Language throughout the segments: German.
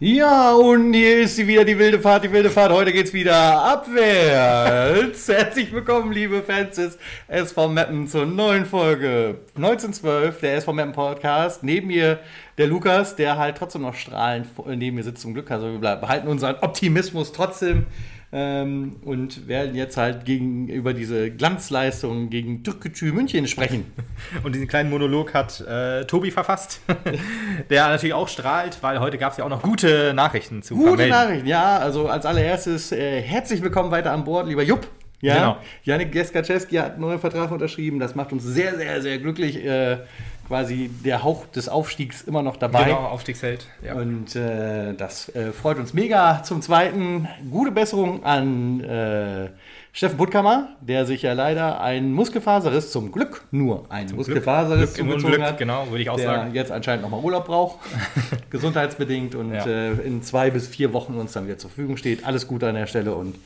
Ja, und hier ist sie wieder, die wilde Fahrt, die wilde Fahrt. Heute geht's wieder abwärts. Herzlich willkommen, liebe Fans des SV Mappen zur neuen Folge 1912, der SV Mappen Podcast. Neben mir der Lukas, der halt trotzdem noch strahlend neben mir sitzt zum Glück. Also wir behalten unseren Optimismus trotzdem ähm, und werden jetzt halt gegen, über diese Glanzleistung gegen Türkgücü München sprechen. Und diesen kleinen Monolog hat äh, Tobi verfasst, der natürlich auch strahlt, weil heute gab es ja auch noch gute Nachrichten zu Gute vermelden. Nachrichten, ja. Also als allererstes äh, herzlich willkommen weiter an Bord, lieber Jupp. Ja, genau. Janik Geskaczewski hat einen neuen Vertrag unterschrieben. Das macht uns sehr, sehr, sehr glücklich. Äh, quasi der Hauch des Aufstiegs immer noch dabei. Genau, Aufstiegsheld. Ja. Und äh, das äh, freut uns mega. Zum Zweiten, gute Besserung an äh, Steffen Puttkammer, der sich ja leider ein Muskelfaserriss, zum Glück nur ein zum Muskelfaserriss Glück, Glück zugezogen hat. Genau, würde ich auch der sagen. jetzt anscheinend nochmal Urlaub braucht, gesundheitsbedingt und ja. Äh, in zwei bis vier Wochen uns dann wieder zur Verfügung steht. Alles Gute an der Stelle und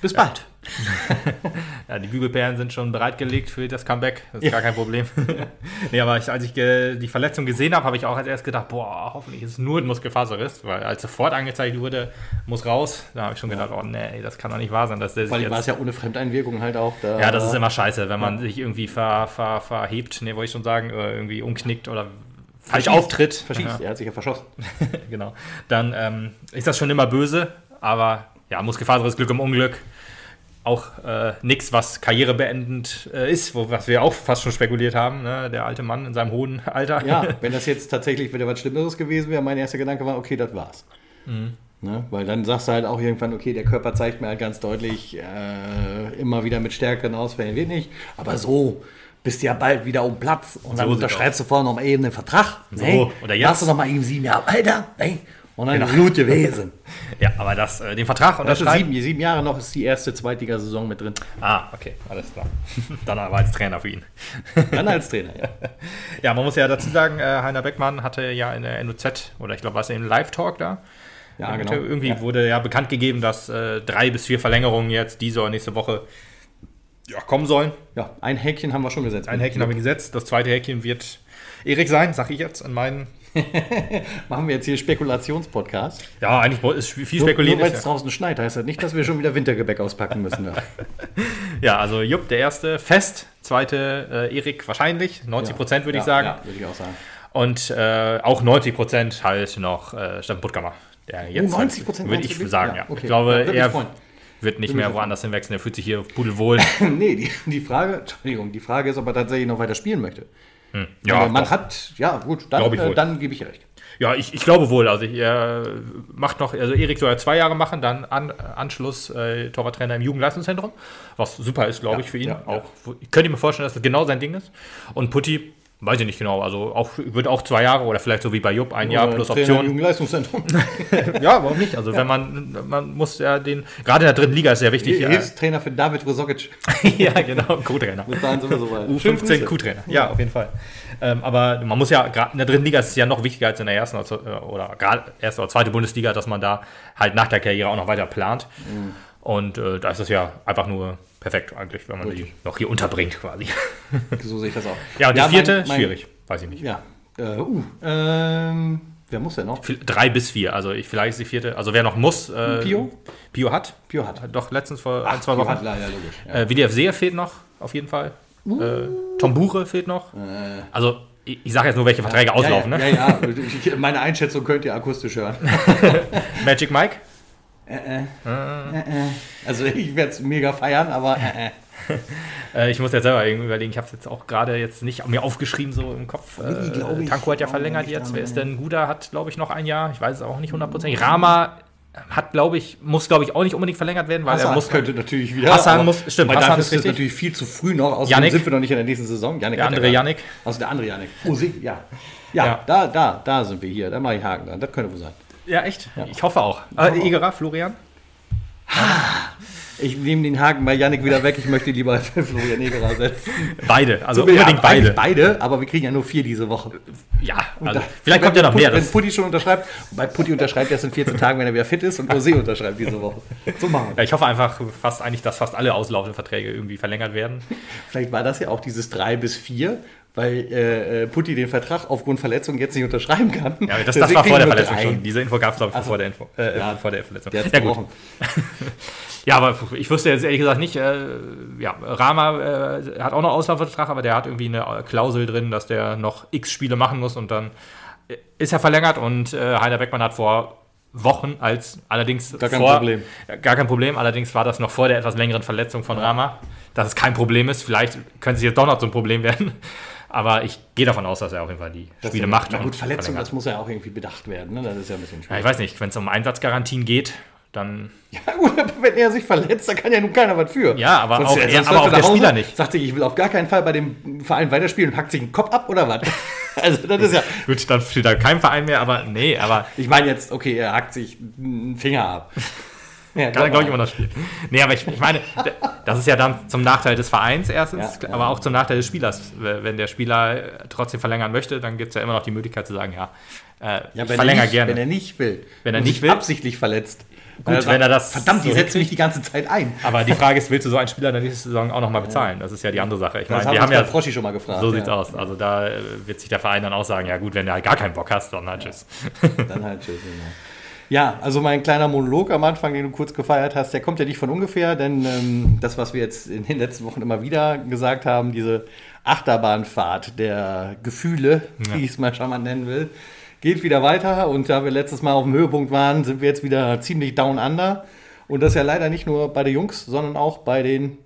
bis bald. ja, die Bügelperlen sind schon bereitgelegt für das Comeback. Das ist ja. gar kein Problem. nee, aber ich, als ich die Verletzung gesehen habe, habe ich auch als erstes gedacht, boah, hoffentlich ist es nur ein Muskelfaserriss, weil als sofort angezeigt wurde, muss raus, da habe ich schon gedacht, oh nee, das kann doch nicht wahr sein. Dass der Vor allem war es ja ohne Fremdeinwirkung halt auch. Da, ja, das ist immer scheiße, wenn man ja. sich irgendwie ver, ver, verhebt, nee, wollte ich schon sagen, irgendwie umknickt oder falsch auftritt. Verschießt, ja. er hat sich ja verschossen. genau. Dann ähm, ist das schon immer böse, aber ja, Muskelfaserriss, Glück im Unglück auch äh, nichts, was karrierebeendend äh, ist, wo, was wir auch fast schon spekuliert haben, ne? der alte Mann in seinem hohen Alter. Ja, wenn das jetzt tatsächlich wieder was Schlimmeres gewesen wäre, mein erster Gedanke war, okay, das war's. Mhm. Ne? Weil dann sagst du halt auch irgendwann, okay, der Körper zeigt mir halt ganz deutlich, äh, immer wieder mit stärkeren Ausfällen wird nicht. Aber so bist du ja bald wieder um Platz und so dann unterschreibst du vorher noch mal eben einen Vertrag. So, nee, oder jetzt. Hast du noch mal eben sieben Jahre, Alter, nee, und ein genau. gute Wesen. ja, aber das, äh, den Vertrag unterschreiben. Sieben, sieben Jahre noch ist die erste Zweitligasaison mit drin. Ah, okay, alles klar. Dann aber als Trainer für ihn. Dann als Trainer, ja. ja, man muss ja dazu sagen, äh, Heiner Beckmann hatte ja in der NOZ, oder ich glaube, war es im Live-Talk da? Ja, genau. Irgendwie ja. wurde ja bekannt gegeben, dass äh, drei bis vier Verlängerungen jetzt diese oder nächste Woche ja, kommen sollen. Ja, ein Häkchen haben wir schon gesetzt. Ein Häkchen haben wir gesetzt. Das zweite Häkchen wird Erik sein, sag ich jetzt an meinen Machen wir jetzt hier Spekulationspodcast? Ja, eigentlich ist viel spekuliert. Nur, weil es ja. draußen schneit, heißt das nicht, dass wir schon wieder Wintergebäck auspacken müssen. Ja, ja also Jupp, der erste, fest. Zweite, äh, Erik wahrscheinlich. 90 Prozent würde ich sagen. Ja, würde ich auch sagen. Und äh, auch 90 Prozent halt noch äh, Steffen Puttkammer. Der jetzt oh, 90 Prozent würde ich sagen, ja. Okay. Ich glaube, er wird nicht mehr woanders hinwechseln. Er fühlt sich hier pudelwohl. nee, die, die Frage, Entschuldigung, die Frage ist, ob er tatsächlich noch weiter spielen möchte. Hm. Ja, man doch. hat, ja gut, dann, äh, dann gebe ich recht. Ja, ich, ich glaube wohl. Also er macht noch, also Erik soll ja zwei Jahre machen, dann an, Anschluss äh, Torwarttrainer im Jugendleistungszentrum, was super ist, glaube ja, ich, für ihn. Ja, auch, ja. Ich könnte mir vorstellen, dass das genau sein Ding ist. Und Putti Weiß ich nicht genau. Also auch, wird auch zwei Jahre oder vielleicht so wie bei Jupp ein oder Jahr plus Option. Jugendleistungszentrum. ja, warum nicht? Also wenn man, man muss ja den, gerade in der dritten Liga ist sehr wichtig. Hilfstrainer für David Rosogic. ja, genau, Co-Trainer. U15 Co-Trainer, ja, auf jeden Fall. Ähm, aber man muss ja, gerade in der dritten Liga ist es ja noch wichtiger als in der ersten oder, oder gerade erste oder zweite Bundesliga, dass man da halt nach der Karriere auch noch weiter plant. Mhm. Und äh, da ist es ja einfach nur perfekt eigentlich, wenn man Gut. die noch hier unterbringt quasi. So sehe ich das auch. Ja, und ja, die vierte, mein, mein, schwierig, weiß ich nicht. Ja. Äh, uh, ähm, wer muss denn noch? Drei bis vier, also ich, vielleicht ist die vierte. Also wer noch muss. Äh, Pio? Pio hat. Pio hat. Doch, letztens vor Ach, ein, zwei Wochen. Hat, ja, logisch. Ja. Äh, WDF Seher fehlt noch, auf jeden Fall. Uh. Äh, Tom Buche fehlt noch. Äh. Also ich, ich sage jetzt nur, welche Verträge ja, auslaufen. Ja, ne? ja, ja. meine Einschätzung könnt ihr akustisch hören. Magic Mike? Äh, äh. Äh, äh. Also ich werde es mega feiern, aber ich muss jetzt selber überlegen, ich habe es jetzt auch gerade jetzt nicht mir aufgeschrieben so im Kopf. Äh, Tanko hat ja verlängert jetzt. Wer ist denn? Guda hat, glaube ich, noch ein Jahr. Ich weiß es auch nicht hundertprozentig. Rama hat, glaube ich, muss, glaube ich, auch nicht unbedingt verlängert werden, weil Hassan er muss. könnte natürlich wieder. Hassan muss, stimmt. Weil Hassan ist, ist natürlich viel zu früh noch. Außerdem sind wir noch nicht in der nächsten Saison. Janik der andere Janik. Also der andere Janik. Oh, sie, ja. ja. Ja, Da, da, da sind wir hier. Da mache ich Haken dran. Das könnte wohl sein. Ja, echt? Ja. Ich hoffe auch. Äh, Egerer, Florian? Ich nehme den Haken bei Yannick wieder weg. Ich möchte lieber Florian Egerer setzen. Beide, also so, unbedingt beide. Beide, aber wir kriegen ja nur vier diese Woche. Ja, also da, vielleicht kommt ja noch mehr. Wenn Putti schon unterschreibt, bei Putti unterschreibt erst in 14 Tagen, wenn er wieder fit ist und Rosé unterschreibt diese Woche. So machen wir. Ja, ich hoffe einfach fast eigentlich, dass fast alle auslaufenden Verträge irgendwie verlängert werden. Vielleicht war das ja auch dieses 3 bis 4 weil äh, äh, Putti den Vertrag aufgrund Verletzung jetzt nicht unterschreiben kann. Ja, das, das war vor der Verletzung schon. Diese Info gab es, glaube ich, also, vor, der Info, äh, ja, vor der Verletzung. Der ja, gut. ja, aber ich wusste jetzt ehrlich gesagt nicht, äh, ja, Rama äh, hat auch noch Auslaufvertrag, aber der hat irgendwie eine Klausel drin, dass der noch x Spiele machen muss und dann ist er verlängert und äh, Heiner Beckmann hat vor Wochen als allerdings gar kein vor, Problem. Gar kein Problem, allerdings war das noch vor der etwas längeren Verletzung von Rama, dass es kein Problem ist. Vielleicht könnte es jetzt doch noch zum Problem werden. Aber ich gehe davon aus, dass er auf jeden Fall die das Spiele macht. Na gut, Verletzung, das muss ja auch irgendwie bedacht werden. Ne? Das ist ja ein bisschen schwierig. Ja, ich weiß nicht, wenn es um Einsatzgarantien geht, dann. Ja, gut, wenn er sich verletzt, dann kann ja nun keiner was für. Ja, aber sonst, auch, er, aber auch der Hause, Spieler nicht. Sagt sich, ich will auf gar keinen Fall bei dem Verein weiterspielen und packt sich einen Kopf ab oder was? also, das ist ja. Gut, dann steht da kein Verein mehr, aber nee, aber. Ich meine jetzt, okay, er hackt sich einen Finger ab. Ja, Kann er, glaube ich, immer noch spielen. Nee, aber ich, ich meine, das ist ja dann zum Nachteil des Vereins erstens, ja, aber auch zum Nachteil des Spielers. Wenn der Spieler trotzdem verlängern möchte, dann gibt es ja immer noch die Möglichkeit zu sagen, ja, äh, ja ich verlängere gerne. Wenn er nicht will. Wenn er nicht will. absichtlich verletzt. Gut, er wenn er das. Verdammt, die setzt mich die ganze Zeit ein. Aber die Frage ist, willst du so einen Spieler in der nächsten Saison auch nochmal bezahlen? Das ist ja die andere Sache. Ich meine, wir haben ja Froschi schon mal gefragt. So sieht's aus. Also da äh, wird sich der Verein dann auch sagen, ja gut, wenn du halt gar keinen Bock hast, dann halt tschüss. Dann halt tschüss, genau. Ja, also mein kleiner Monolog am Anfang, den du kurz gefeiert hast, der kommt ja nicht von ungefähr, denn ähm, das, was wir jetzt in den letzten Wochen immer wieder gesagt haben, diese Achterbahnfahrt der Gefühle, ja. wie ich es mal schon mal nennen will, geht wieder weiter. Und da wir letztes Mal auf dem Höhepunkt waren, sind wir jetzt wieder ziemlich down under. Und das ja leider nicht nur bei den Jungs, sondern auch bei den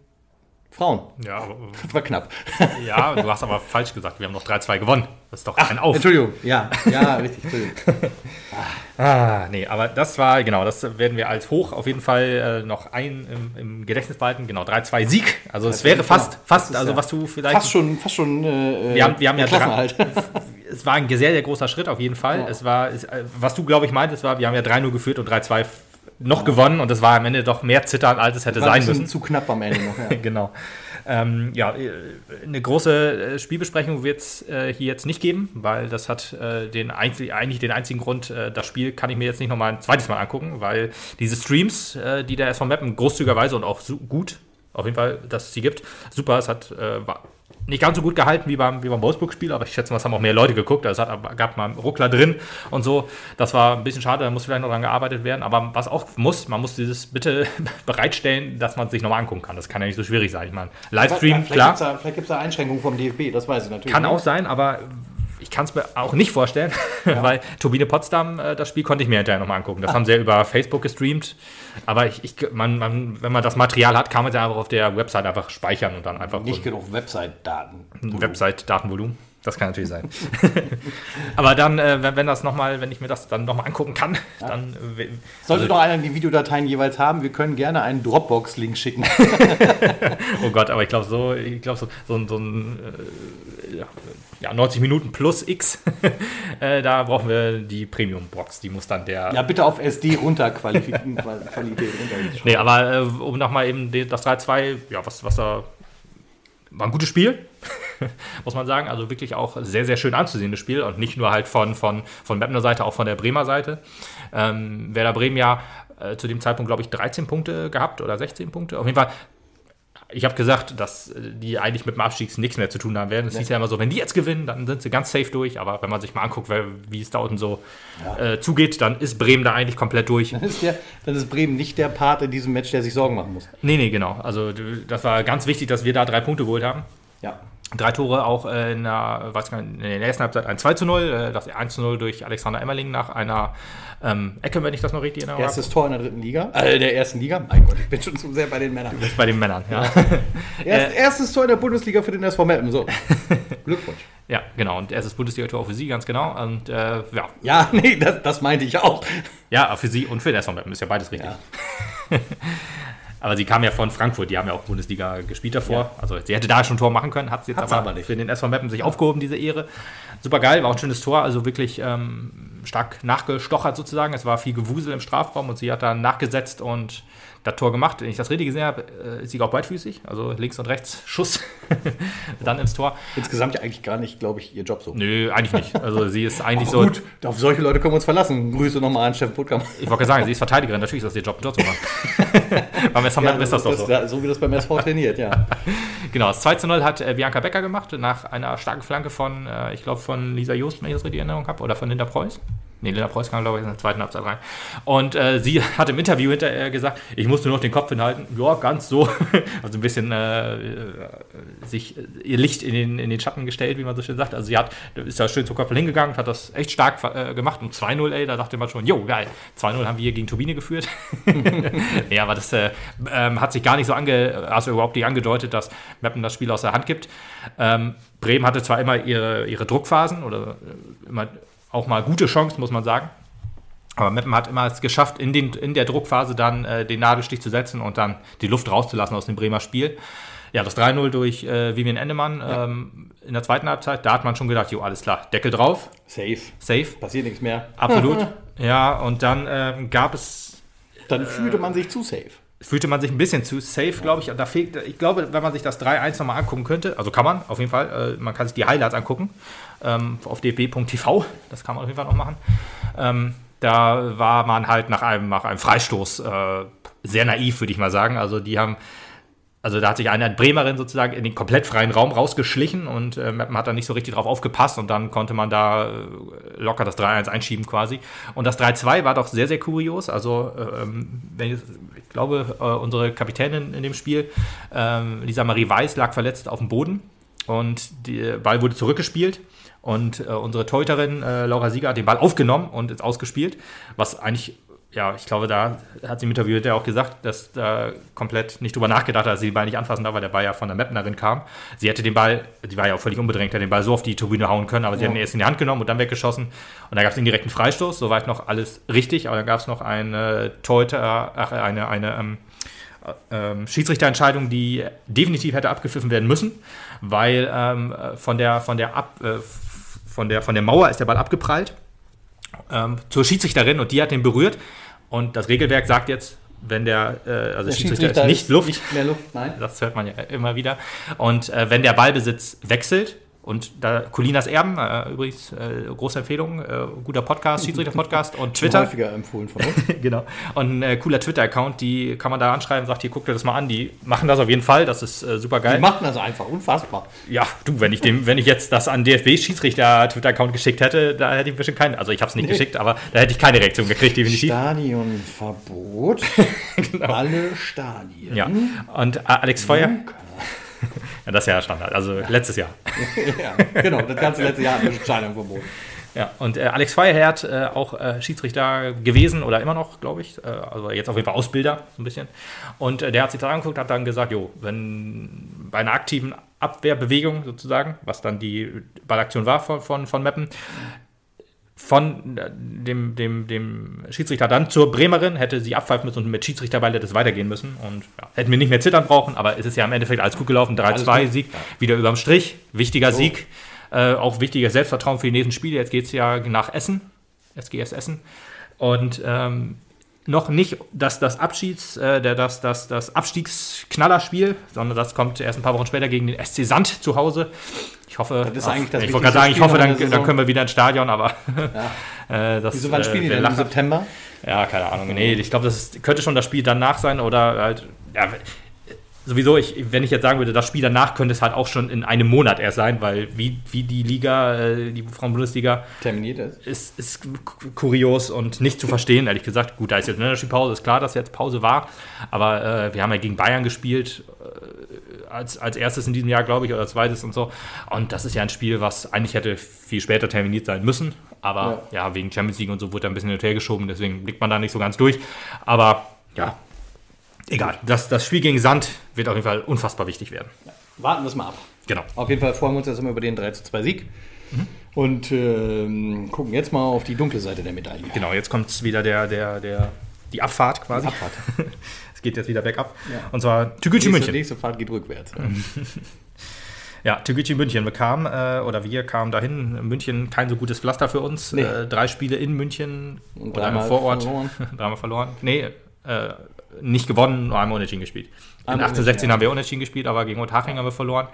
Frauen. Ja, das war knapp. Ja, du hast aber falsch gesagt. Wir haben noch 3-2 gewonnen. Das ist doch Ach, ein Auf. Entschuldigung, ja, ja, richtig, Entschuldigung. ah, nee, aber das war, genau, das werden wir als hoch auf jeden Fall äh, noch ein im, im, Gedächtnis behalten. Genau, 3-2 Sieg. Also es wäre fast, fast, also was du vielleicht. Fast schon, fast schon. Äh, wir haben, wir haben ja dran, Es war ein sehr, sehr großer Schritt auf jeden Fall. Ja. Es war, es, äh, was du, glaube ich, meintest, war, wir haben ja 3-0 geführt und 3-2 noch gewonnen und es war am Ende doch mehr Zittern, als es hätte war sein müssen. zu knapp am Ende noch, ja. genau. Ähm, ja, äh, eine große äh, Spielbesprechung wird es äh, hier jetzt nicht geben, weil das hat äh, den einzig, eigentlich den einzigen Grund, äh, das Spiel kann ich mir jetzt nicht nochmal ein zweites Mal angucken, weil diese Streams, äh, die der SV Mappen großzügigerweise und auch so gut, auf jeden Fall, dass es sie gibt, super, es hat nicht ganz so gut gehalten wie beim, wie beim Wolfsburg-Spiel, aber ich schätze mal, es haben auch mehr Leute geguckt. Also es hat, gab mal einen Ruckler drin und so. Das war ein bisschen schade, da muss vielleicht noch dran gearbeitet werden. Aber was auch muss, man muss dieses bitte bereitstellen, dass man es sich nochmal angucken kann. Das kann ja nicht so schwierig sein. Ich meine, Livestream, vielleicht klar. Gibt's da, vielleicht gibt es da Einschränkungen vom DFB, das weiß ich natürlich. Kann nicht. auch sein, aber ich kann es mir auch nicht vorstellen, ja. weil Turbine Potsdam, äh, das Spiel konnte ich mir hinterher nochmal angucken. Das ah. haben sie ja über Facebook gestreamt. Aber ich, ich man, man, wenn man das Material hat, kann man es ja einfach auf der Website einfach speichern und dann einfach. Nicht genug Website-Daten. Website-Datenvolumen. Das kann natürlich sein. Aber dann, äh, wenn, das noch mal, wenn ich mir das dann nochmal angucken kann, ja. dann. Äh, Sollte also, doch einer die Videodateien jeweils haben, wir können gerne einen Dropbox-Link schicken. oh Gott, aber ich glaube so, ich glaube so, so, so ein äh, ja, 90 Minuten plus X, äh, da brauchen wir die Premium-Box. Die muss dann der. Ja, bitte auf SD runter Qualität runter. Nee, aber äh, um nochmal eben das 3-2, ja, was, was da. War ein gutes Spiel. muss man sagen. Also wirklich auch sehr, sehr schön anzusehendes Spiel und nicht nur halt von, von, von Mapner Seite, auch von der Bremer Seite. Ähm, Werder Bremen ja äh, zu dem Zeitpunkt, glaube ich, 13 Punkte gehabt oder 16 Punkte. Auf jeden Fall ich habe gesagt, dass die eigentlich mit dem Abstieg nichts mehr zu tun haben werden. Es ja. hieß ja immer so, wenn die jetzt gewinnen, dann sind sie ganz safe durch. Aber wenn man sich mal anguckt, wie es da unten so ja. äh, zugeht, dann ist Bremen da eigentlich komplett durch. Dann ist, der, dann ist Bremen nicht der Part in diesem Match, der sich Sorgen machen muss. Nee, nee, genau. Also das war ganz wichtig, dass wir da drei Punkte geholt haben. Ja. Drei Tore auch in der, weiß nicht, in der ersten Halbzeit ein 2 zu 0, äh, das 1 zu 0 durch Alexander Emmerling nach einer ähm, Ecke, wenn ich das noch richtig erinnere. Erstes Tor in der dritten Liga, äh, der ersten Liga. Mein Gott, ich bin schon zu sehr bei den Männern. Du bist bei den Männern, ja. Erst, äh, erstes Tor in der Bundesliga für den SV Meppen, so. Glückwunsch. Ja, genau. Und erstes Bundesliga-Tor auch für Sie, ganz genau. Und äh, ja. Ja, nee, das, das meinte ich auch. Ja, für Sie und für den SV Meppen ist ja beides richtig. Ja. Aber sie kam ja von Frankfurt, die haben ja auch Bundesliga gespielt davor. Ja. Also sie hätte da schon ein Tor machen können, hat sie jetzt aber, aber, nicht. für den SV Meppen sich aufgehoben, diese Ehre. Super geil, war auch ein schönes Tor, also wirklich ähm, stark nachgestochert sozusagen. Es war viel Gewusel im Strafraum und sie hat dann nachgesetzt und das Tor gemacht. Wenn ich das richtig gesehen habe, äh, ist sie auch beidfüßig, also links und rechts Schuss, dann ins Tor. Insgesamt ja eigentlich gar nicht, glaube ich, ihr Job so. Nö, eigentlich nicht. Also sie ist eigentlich so. Gut, auf solche Leute können wir uns verlassen. Grüße nochmal an Steffen Puttkamp. Ich wollte sagen, sie ist Verteidigerin, natürlich ist das ihr Job, Job zu machen. beim SV ja, ist das, doch so. so wie das beim SV trainiert, ja. genau, das 2 zu 0 hat äh, Bianca Becker gemacht, nach einer starken Flanke von, äh, ich glaube, von Lisa Just, wenn ich das richtig in Erinnerung habe, oder von Linda Preuß. Nee, Lena Preuß kam, glaube ich, in der zweiten Halbzeit rein. Und äh, sie hat im Interview hinterher gesagt, ich musste nur noch den Kopf hinhalten. Ja, ganz so. also ein bisschen äh, sich ihr Licht in den, in den Schatten gestellt, wie man so schön sagt. Also sie hat, ist da schön zum Kopf hingegangen und hat das echt stark äh, gemacht. Und 2-0, ey, da dachte man schon, jo, geil. 2-0 haben wir hier gegen Turbine geführt. ja, aber das äh, ähm, hat sich gar nicht so ange, also überhaupt nicht angedeutet, dass Meppen das Spiel aus der Hand gibt. Ähm, Bremen hatte zwar immer ihre, ihre Druckphasen oder äh, immer auch mal gute Chance, muss man sagen. Aber Meppen hat immer es geschafft, in, den, in der Druckphase dann äh, den Nadelstich zu setzen und dann die Luft rauszulassen aus dem Bremer Spiel. Ja, das 3-0 durch äh, Vivian Endemann ja. ähm, in der zweiten Halbzeit, da hat man schon gedacht, jo, alles klar, Deckel drauf. Safe. Safe. Passiert nichts mehr. Absolut. ja, und dann ähm, gab es. Dann fühlte man sich zu safe fühlte man sich ein bisschen zu safe, glaube ich. Da fehlt, ich glaube, wenn man sich das 3-1 nochmal angucken könnte, also kann man auf jeden Fall, äh, man kann sich die Highlights angucken ähm, auf dfb.tv, das kann man auf jeden Fall noch machen. Ähm, da war man halt nach einem, nach einem Freistoß äh, sehr naiv, würde ich mal sagen. Also die haben also da hat sich eine Bremerin sozusagen in den komplett freien Raum rausgeschlichen und äh, man hat da nicht so richtig drauf aufgepasst und dann konnte man da äh, locker das 3-1 einschieben quasi. Und das 3-2 war doch sehr, sehr kurios. Also ähm, ich, ich, glaube, äh, unsere Kapitänin in dem Spiel, ähm, Lisa Marie Weiß, lag verletzt auf dem Boden und der Ball wurde zurückgespielt. Und äh, unsere Teuterin äh, Laura Sieger hat den Ball aufgenommen und ist ausgespielt, was eigentlich ja, ich glaube, da hat sie im Interview ja auch gesagt, dass da komplett nicht drüber nachgedacht hat, dass sie den Ball nicht anfassen darf, weil der Ball ja von der Mapnerin kam. Sie hätte den Ball, die war ja auch völlig unbedrängt, hätte den Ball so auf die Tribüne hauen können, aber sie ja. hat ihn erst in die Hand genommen und dann weggeschossen. Und da gab es einen direkten Freistoß, soweit noch alles richtig, aber dann gab es noch eine Torhüter, ach, eine, eine ähm, ähm, Schiedsrichterentscheidung, die definitiv hätte abgepfiffen werden müssen, weil ähm, von, der, von, der Ab, äh, von, der, von der Mauer ist der Ball abgeprallt ähm, zur Schiedsrichterin und die hat den berührt. Und das Regelwerk sagt jetzt, wenn der, äh, also der Schiedsrichter, ist nicht Luft, nicht mehr Luft, nein. Das hört man ja immer wieder. Und äh, wenn der Ballbesitz wechselt, und da Colinas Erben, äh, übrigens äh, große Empfehlung, äh, guter Podcast, Schiedsrichter-Podcast und Twitter. Häufiger empfohlen von uns. genau. Und ein äh, cooler Twitter-Account, die kann man da anschreiben, sagt, hier, guck dir das mal an. Die machen das auf jeden Fall, das ist äh, super geil. Die machen das einfach, unfassbar. Ja, du, wenn ich, dem, wenn ich jetzt das an DFB-Schiedsrichter-Twitter-Account geschickt hätte, da hätte ich bestimmt keine, also ich habe es nicht nee. geschickt, aber da hätte ich keine Reaktion gekriegt, definitiv. Stadionverbot. genau. Alle Stadien. Ja. Und äh, Alex Feuer. Ja, das ist ja Standard. Also ja. letztes Jahr. ja, genau, das ganze letzte Jahr hat eine Entscheidung verboten. Ja, und äh, Alex Feuerherd, äh, auch äh, Schiedsrichter gewesen oder immer noch, glaube ich. Äh, also jetzt auf jeden Fall Ausbilder, so ein bisschen. Und äh, der hat sich das angeguckt, hat dann gesagt, jo, wenn bei einer aktiven Abwehrbewegung sozusagen, was dann die Ballaktion war von, von, von Meppen, von dem, dem, dem Schiedsrichter dann zur Bremerin, hätte sie abpfeifen müssen und mit Schiedsrichterball hätte es weitergehen müssen. Und ja, hätten wir nicht mehr zittern brauchen, aber es ist ja im Endeffekt alles gut gelaufen. 3-2-Sieg, ja. wieder überm Strich. Wichtiger so. Sieg. Äh, auch wichtiges Selbstvertrauen für die nächsten Spiele. Jetzt geht es ja nach Essen, SGS Essen. Und ähm, noch nicht das, das Abschieds, äh, das, das, das Abstiegsknallerspiel, sondern das kommt erst ein paar Wochen später gegen den SC Sand zu Hause. Ich hoffe, das ist eigentlich das ich wollte gerade sagen, ich hoffe, dann, dann, können wir wieder ins Stadion, aber ja. äh, das, Wieso wann spielen die denn im September? Ja, keine Ahnung. Nee, ich glaube, das ist, könnte schon das Spiel danach sein oder halt, ja, sowieso, ich, wenn ich jetzt sagen würde, das Spiel danach könnte es halt auch schon in einem Monat erst sein, weil wie, wie die Liga, äh, die Frauen-Bundesliga terminiert ist. ist. Ist kurios und nicht zu verstehen, ehrlich gesagt. Gut, da ist jetzt eine Pause, ist klar, dass jetzt Pause war, aber äh, wir haben ja gegen Bayern gespielt, äh, als, als erstes in diesem Jahr, glaube ich, oder zweites und so. Und das ist ja ein Spiel, was eigentlich hätte viel später terminiert sein müssen, aber ja, ja wegen Champions League und so wurde er ein bisschen hin und her geschoben, deswegen blickt man da nicht so ganz durch. Aber ja, Egal, das, das Spiel gegen Sand wird auf jeden Fall unfassbar wichtig werden. Ja, warten wir es mal ab. Genau. Auf jeden Fall freuen wir uns jetzt immer über den 3 zu 2 Sieg. Mhm. Und ähm, gucken jetzt mal auf die dunkle Seite der Medaille. Genau, jetzt kommt wieder der, der, der, die Abfahrt quasi. Die Abfahrt. es geht jetzt wieder bergab. Ja. Und zwar Tügücü München. Die nächste Fahrt geht rückwärts. Ja, Tegucci München bekam, äh, oder wir kamen dahin. München kein so gutes Pflaster für uns. Nee. Äh, drei Spiele in München und oder im Vorort. Verloren. dreimal verloren. Nee, äh, nicht gewonnen, nur einmal unentschieden gespielt. In 1816 ja. haben wir unentschieden gespielt, aber gegen Othaching haben wir verloren.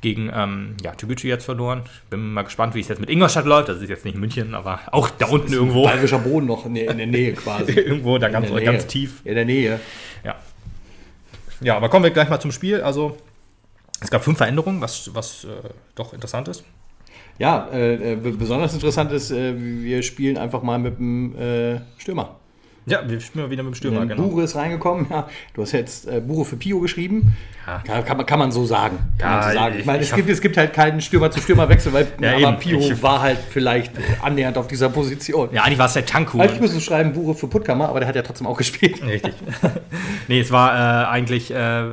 Gegen ähm, ja, Tübütü jetzt verloren. Bin mal gespannt, wie es jetzt mit Ingolstadt läuft. Das ist jetzt nicht München, aber auch da unten irgendwo. Bayerischer Boden noch in der, in der Nähe quasi. irgendwo da ganz, ganz tief. In der Nähe. Ja. Ja, aber kommen wir gleich mal zum Spiel. Also, es gab fünf Veränderungen, was, was äh, doch interessant ist. Ja, äh, äh besonders interessant ist, äh, wir spielen einfach mal mit dem äh, Stürmer. Ja, wir spielen wieder mit dem Stürmer, genau. Bure ist reingekommen, ja. Du hast jetzt äh, Bure für Pio geschrieben. Ja. Kann, kann, man, kann man so sagen. Kann ja, so sagen. Ich, ich meine, es, gibt, es gibt halt keinen Stürmer zu Stürmerwechsel, weil ja, Pio ich, war halt vielleicht annähernd auf dieser Position. Ja, eigentlich war es der Tanku. Eigentlich müsste schreiben Bure für Puttkammer, aber der hat ja trotzdem auch gespielt. Richtig. nee, es war äh, eigentlich äh,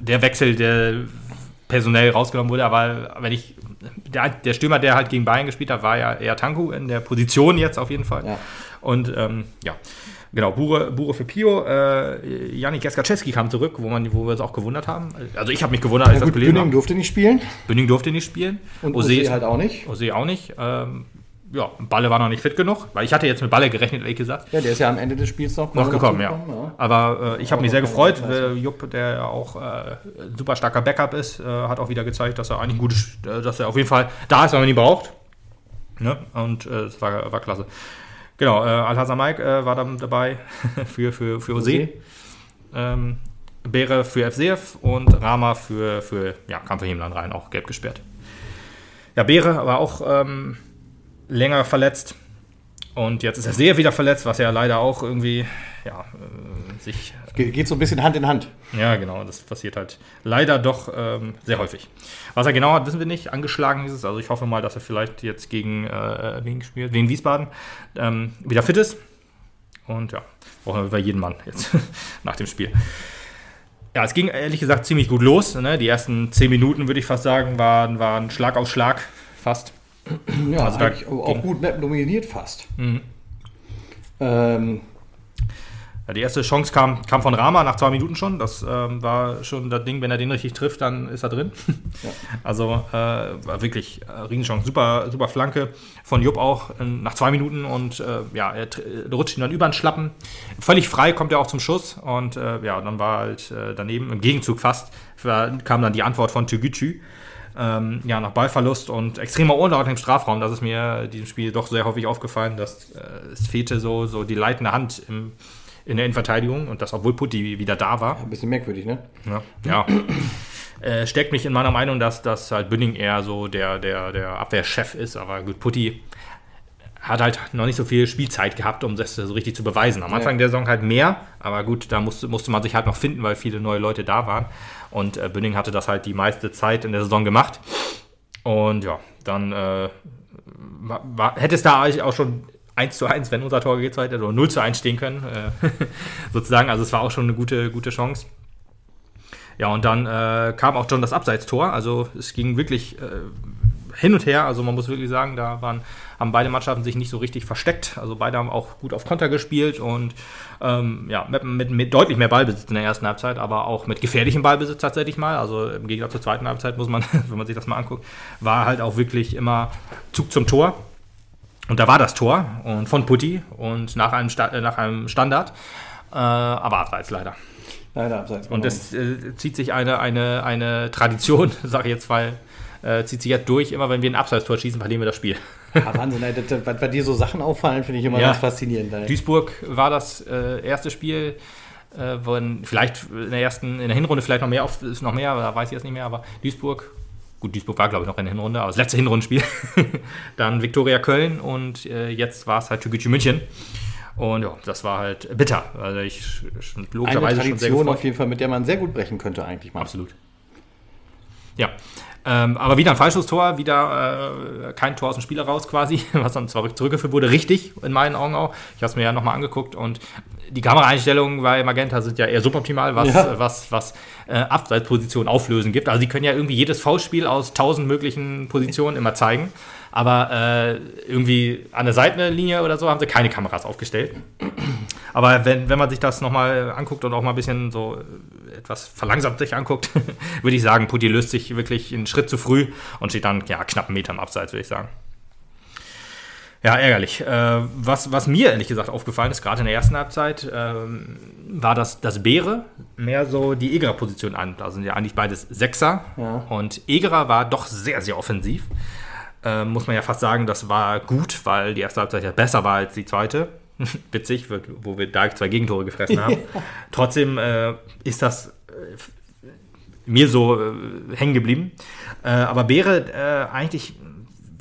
der Wechsel, der personell rausgenommen wurde, aber wenn ich der, der Stürmer, der halt gegen Bayern gespielt hat, war ja eher Tanku in der Position jetzt auf jeden Fall. Ja. Und ähm, ja, Genau, Bure, Bure für Pio. Äh, Janik Jaskaczewski kam zurück, wo, man, wo wir uns auch gewundert haben. Also ich habe mich gewundert, als ja, gut, das gelesen Bünding durfte nicht spielen. Bünding durfte nicht spielen. Und Ose halt auch nicht. Ose auch nicht. Ähm, ja, Balle war noch nicht fit genug, weil ich hatte jetzt mit Balle gerechnet, ehrlich gesagt. Ja, der ist ja am Ende des Spiels noch, noch gekommen. Ja. ja. Aber äh, ich habe mich sehr gefreut. Äh, Jupp, der auch äh, super starker Backup ist, äh, hat auch wieder gezeigt, dass er eigentlich gut ist, äh, dass er auf jeden Fall da ist, wenn man ihn braucht. Ne? Und es war, war klasse. Genau, äh, Alhazar Mike äh, war dann dabei für, für, für Ose. Ähm, Bere für FCF und Rama für, für ja, kam für Himland rein, auch gelb gesperrt. Ja, Bere war auch ähm, länger verletzt. Und jetzt ist er sehr wieder verletzt, was ja leider auch irgendwie ja, äh, sich. Ge geht so ein bisschen Hand in Hand. Ja, genau. Das passiert halt leider doch ähm, sehr häufig. Was er genau hat, wissen wir nicht. Angeschlagen ist es. Also ich hoffe mal, dass er vielleicht jetzt gegen äh, wen gespielt, wegen Wiesbaden ähm, wieder fit ist. Und ja, brauchen wir bei jedem Mann jetzt nach dem Spiel. Ja, es ging ehrlich gesagt ziemlich gut los. Ne? Die ersten zehn Minuten, würde ich fast sagen, waren, waren Schlag auf Schlag fast. Ja, also auch gut dominiert fast. Mhm. Ähm, ja, die erste Chance kam, kam von Rama nach zwei Minuten schon. Das ähm, war schon das Ding, wenn er den richtig trifft, dann ist er drin. Ja. Also äh, war wirklich äh, Riesenchance. Super, super Flanke von Jupp auch äh, nach zwei Minuten und äh, ja, er, er rutscht ihn dann über den Schlappen. Völlig frei kommt er auch zum Schuss und äh, ja, dann war halt äh, daneben im Gegenzug fast kam dann die Antwort von Tügütü. Ähm, ja, nach Ballverlust und extremer Unordnung im Strafraum. Das ist mir in diesem Spiel doch sehr häufig aufgefallen, dass es fehlte so, so die leitende Hand im, in der Innenverteidigung und das, obwohl Putti wieder da war. Ein bisschen merkwürdig, ne? Ja. ja. äh, steckt mich in meiner Meinung, dass, dass halt Bünding eher so der, der, der Abwehrchef ist, aber gut, Putti hat halt noch nicht so viel Spielzeit gehabt, um das so richtig zu beweisen. Am Anfang ja. der Saison halt mehr, aber gut, da musste, musste man sich halt noch finden, weil viele neue Leute da waren. Und äh, Bünding hatte das halt die meiste Zeit in der Saison gemacht. Und ja, dann äh, war, hätte es da eigentlich auch schon 1 zu 1, wenn unser Tor geht, hätte oder 0 zu 1 stehen können, äh, sozusagen. Also es war auch schon eine gute, gute Chance. Ja, und dann äh, kam auch schon das Abseitstor. Also es ging wirklich äh, hin und her. Also man muss wirklich sagen, da waren, haben beide Mannschaften sich nicht so richtig versteckt. Also beide haben auch gut auf Konter gespielt und ähm, ja, mit, mit, mit, deutlich mehr Ballbesitz in der ersten Halbzeit, aber auch mit gefährlichem Ballbesitz tatsächlich mal. Also im Gegensatz zur zweiten Halbzeit muss man, wenn man sich das mal anguckt, war halt auch wirklich immer Zug zum Tor. Und da war das Tor und von Putti und nach einem, Sta äh, nach einem Standard, äh, aber abseits leider. Leider abseits. Und es äh, zieht sich eine, eine, eine Tradition, sage ich jetzt, weil äh, zieht sich jetzt durch, immer wenn wir ein Abseitstor schießen, verlieren wir das Spiel. Ja, Wahnsinn, das, was bei dir so Sachen auffallen, finde ich immer ja. ganz faszinierend. Ey. Duisburg war das äh, erste Spiel, äh, wo vielleicht in der ersten, in der Hinrunde vielleicht noch mehr auf, ist noch mehr, da weiß ich jetzt nicht mehr, aber Duisburg Gut, Duisburg war, glaube ich, noch in der Hinrunde, aber das letzte Hinrundenspiel. dann Viktoria Köln und äh, jetzt war es halt Türkgücü München. Und ja, das war halt bitter. Also ich logischerweise Eine Tradition schon sehr auf jeden Fall, mit der man sehr gut brechen könnte eigentlich mal. Absolut. Ja, ähm, aber wieder ein falsches Tor, wieder äh, kein Tor aus dem Spiel heraus quasi, was dann zwar zurückgeführt wurde, richtig in meinen Augen auch. Ich habe es mir ja nochmal angeguckt und die Kameraeinstellungen bei Magenta sind ja eher suboptimal, was, ja. was, was äh, Abseitspositionen auflösen gibt. Also die können ja irgendwie jedes V-Spiel aus tausend möglichen Positionen immer zeigen. Aber äh, irgendwie an der Seitenlinie oder so haben sie keine Kameras aufgestellt. Aber wenn, wenn man sich das nochmal anguckt und auch mal ein bisschen so etwas verlangsamt sich anguckt, würde ich sagen, Putti löst sich wirklich einen Schritt zu früh und steht dann ja, knapp einen Meter im Abseits, würde ich sagen. Ja, ärgerlich. Äh, was, was mir ehrlich gesagt aufgefallen ist, gerade in der ersten Halbzeit, äh, war, dass das Beere mehr so die Egerer-Position an. Da sind ja eigentlich beides Sechser. Ja. Und Egerer war doch sehr, sehr offensiv. Äh, muss man ja fast sagen, das war gut, weil die erste Halbzeit ja besser war als die zweite. Witzig, wo wir da zwei Gegentore gefressen haben. Trotzdem äh, ist das äh, mir so äh, hängen geblieben. Äh, aber Beere eigentlich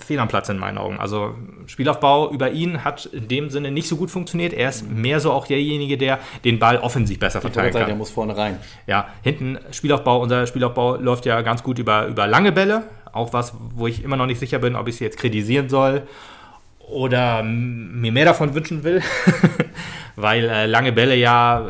fehl am Platz in meinen Augen. Also Spielaufbau über ihn hat in dem Sinne nicht so gut funktioniert. Er ist mehr so auch derjenige, der den Ball offensiv besser verteilen kann. Der muss vorne rein. Ja, hinten Spielaufbau, unser Spielaufbau läuft ja ganz gut über, über lange Bälle. Auch was, wo ich immer noch nicht sicher bin, ob ich es jetzt kritisieren soll oder mir mehr davon wünschen will, weil äh, lange Bälle ja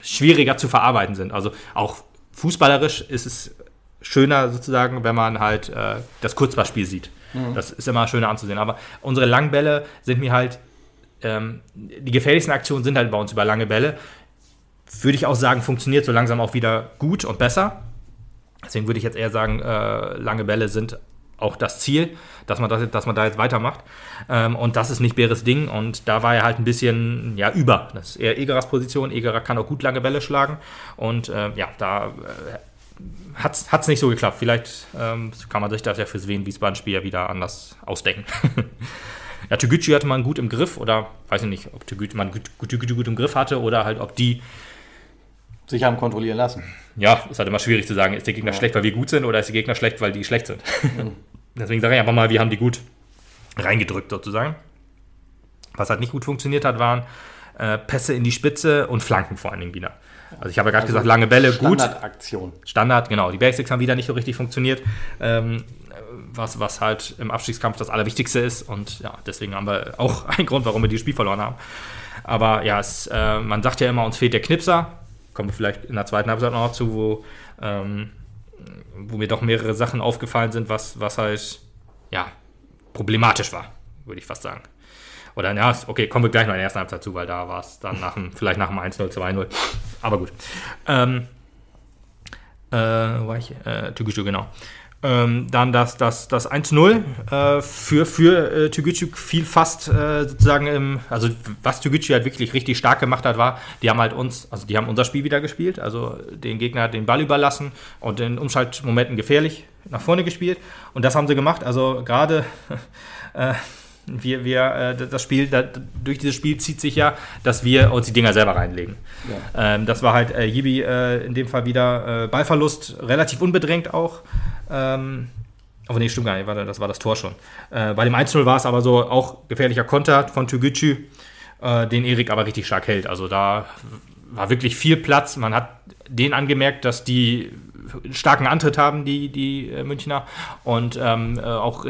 schwieriger zu verarbeiten sind. Also auch fußballerisch ist es schöner sozusagen, wenn man halt äh, das Kurzballspiel sieht. Mhm. Das ist immer schöner anzusehen. Aber unsere Langbälle sind mir halt, ähm, die gefährlichsten Aktionen sind halt bei uns über lange Bälle. Würde ich auch sagen, funktioniert so langsam auch wieder gut und besser. Deswegen würde ich jetzt eher sagen, äh, lange Bälle sind auch das Ziel, dass man, das, dass man da jetzt weitermacht. Ähm, und das ist nicht Beres Ding. Und da war er halt ein bisschen ja, über. Das ist eher Egeras Position. Egerer kann auch gut lange Bälle schlagen. Und äh, ja, da äh, hat es nicht so geklappt. Vielleicht ähm, kann man sich das ja fürs Wien-Wiesbaden-Spiel ja wieder anders ausdenken. ja, Tügücü hatte man gut im Griff oder weiß ich nicht, ob Tügücü man gut, gut, gut, gut im Griff hatte oder halt ob die sich haben kontrollieren lassen. Ja, ist halt immer schwierig zu sagen, ist der Gegner ja. schlecht, weil wir gut sind oder ist der Gegner schlecht, weil die schlecht sind. Mhm. Deswegen sage ich einfach mal, wir haben die gut reingedrückt sozusagen. Was halt nicht gut funktioniert hat, waren äh, Pässe in die Spitze und Flanken vor allen Dingen wieder. Also ich habe ja gerade also gesagt, lange Bälle, gut. Standardaktion. Standard, genau. Die Basics haben wieder nicht so richtig funktioniert. Ähm, was, was halt im Abstiegskampf das Allerwichtigste ist. Und ja, deswegen haben wir auch einen Grund, warum wir dieses Spiel verloren haben. Aber ja, es, äh, man sagt ja immer, uns fehlt der Knipser. Kommen wir vielleicht in der zweiten Halbzeit noch zu, wo, ähm, wo mir doch mehrere Sachen aufgefallen sind, was, was halt ja, problematisch war, würde ich fast sagen. Oder ja, okay, kommen wir gleich noch in der ersten Halbzeit zu, weil da war es dann nach dem, vielleicht nach dem 1-0, 2-0. Aber gut. Ähm, äh, war ich? Äh, Türkische, genau. Ähm, dann das, das, das 1-0 äh, für, für äh, Türkgücü fiel fast äh, sozusagen im, also was Türkgücü halt wirklich richtig stark gemacht hat, war, die haben halt uns, also die haben unser Spiel wieder gespielt, also den Gegner den Ball überlassen und in Umschaltmomenten gefährlich nach vorne gespielt und das haben sie gemacht, also gerade äh, wir, wir, äh, das Spiel, durch dieses Spiel zieht sich ja, dass wir uns die Dinger selber reinlegen. Ja. Ähm, das war halt äh, Jibi äh, in dem Fall wieder äh, Ballverlust, relativ unbedrängt auch. Ähm, aber nee, stimmt gar nicht, das war das Tor schon. Äh, bei dem 1-0 war es aber so auch gefährlicher Konter von Tügücü, äh, den Erik aber richtig stark hält. Also da war wirklich viel Platz. Man hat den angemerkt, dass die starken Antritt haben, die, die äh, Münchner. Und ähm, auch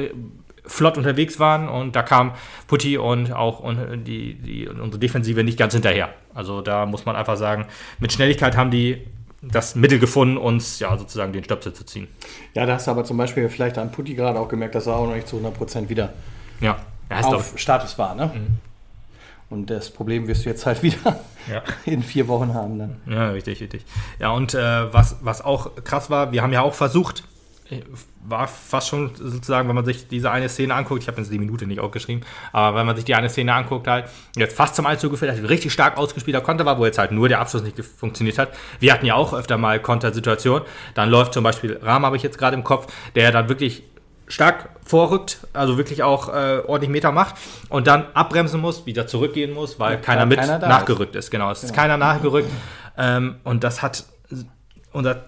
flott unterwegs waren und da kam Putti und auch und die, die, unsere Defensive nicht ganz hinterher. Also da muss man einfach sagen, mit Schnelligkeit haben die das Mittel gefunden, uns ja sozusagen den Stöpsel zu ziehen. Ja, da hast du aber zum Beispiel vielleicht an Putti gerade auch gemerkt, dass er auch noch nicht zu 100% wieder ja. auf doch. Status war. Ne? Mhm. Und das Problem wirst du jetzt halt wieder ja. in vier Wochen haben dann. Ja, richtig, richtig. Ja, und äh, was, was auch krass war, wir haben ja auch versucht, war fast schon sozusagen, wenn man sich diese eine Szene anguckt, ich habe jetzt die Minute nicht aufgeschrieben, aber wenn man sich die eine Szene anguckt, halt, jetzt fast zum Einzug geführt hat, richtig stark ausgespielter Konter war, wo jetzt halt nur der Abschluss nicht funktioniert hat. Wir hatten ja auch öfter mal Kontersituationen. Dann läuft zum Beispiel Rahm, habe ich jetzt gerade im Kopf, der dann wirklich stark vorrückt, also wirklich auch äh, ordentlich Meter macht und dann abbremsen muss, wieder zurückgehen muss, weil ja, keiner mit keiner nachgerückt ist. ist. Genau, es genau. ist keiner nachgerückt ähm, und das hat unser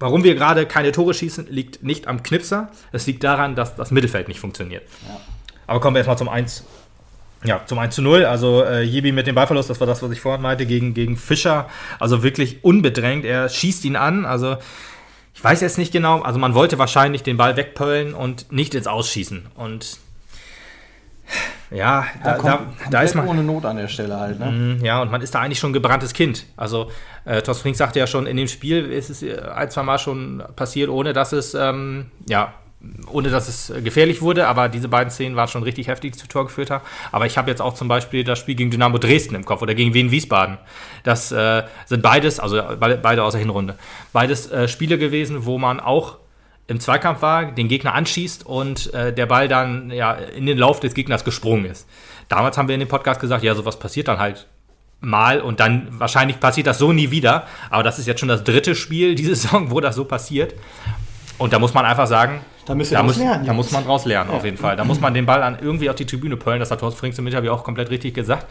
Warum wir gerade keine Tore schießen, liegt nicht am Knipser. Es liegt daran, dass das Mittelfeld nicht funktioniert. Ja. Aber kommen wir erstmal zum 1. Ja, zum 1 zu 0. Also äh, Jebi mit dem Ballverlust, das war das, was ich vorhin meinte, gegen, gegen Fischer. Also wirklich unbedrängt. Er schießt ihn an. Also ich weiß jetzt nicht genau. Also man wollte wahrscheinlich den Ball wegpöllen und nicht ins Ausschießen. Und ja, da, ja, da, da, ist man. Ohne Not an der Stelle halt, ne? Mhm, ja, und man ist da eigentlich schon ein gebranntes Kind. Also, äh, Thorsten Frink sagte ja schon, in dem Spiel ist es äh, ein, zwei Mal schon passiert, ohne dass es, ähm, ja, ohne dass es gefährlich wurde, aber diese beiden Szenen waren schon richtig heftig, die zu Tor geführt haben. Aber ich habe jetzt auch zum Beispiel das Spiel gegen Dynamo Dresden im Kopf oder gegen Wien Wiesbaden. Das äh, sind beides, also beide aus der Hinrunde, beides äh, Spiele gewesen, wo man auch im Zweikampf war, den Gegner anschießt und äh, der Ball dann ja, in den Lauf des Gegners gesprungen ist. Damals haben wir in dem Podcast gesagt, ja, sowas passiert dann halt mal und dann wahrscheinlich passiert das so nie wieder. Aber das ist jetzt schon das dritte Spiel diese Saison, wo das so passiert. Und da muss man einfach sagen, da, da, muss, lernen, da muss man draus lernen, ja. auf jeden Fall. Da muss man den Ball an irgendwie auf die Tribüne pöllen. Das hat Horst Frings im Interview auch komplett richtig gesagt.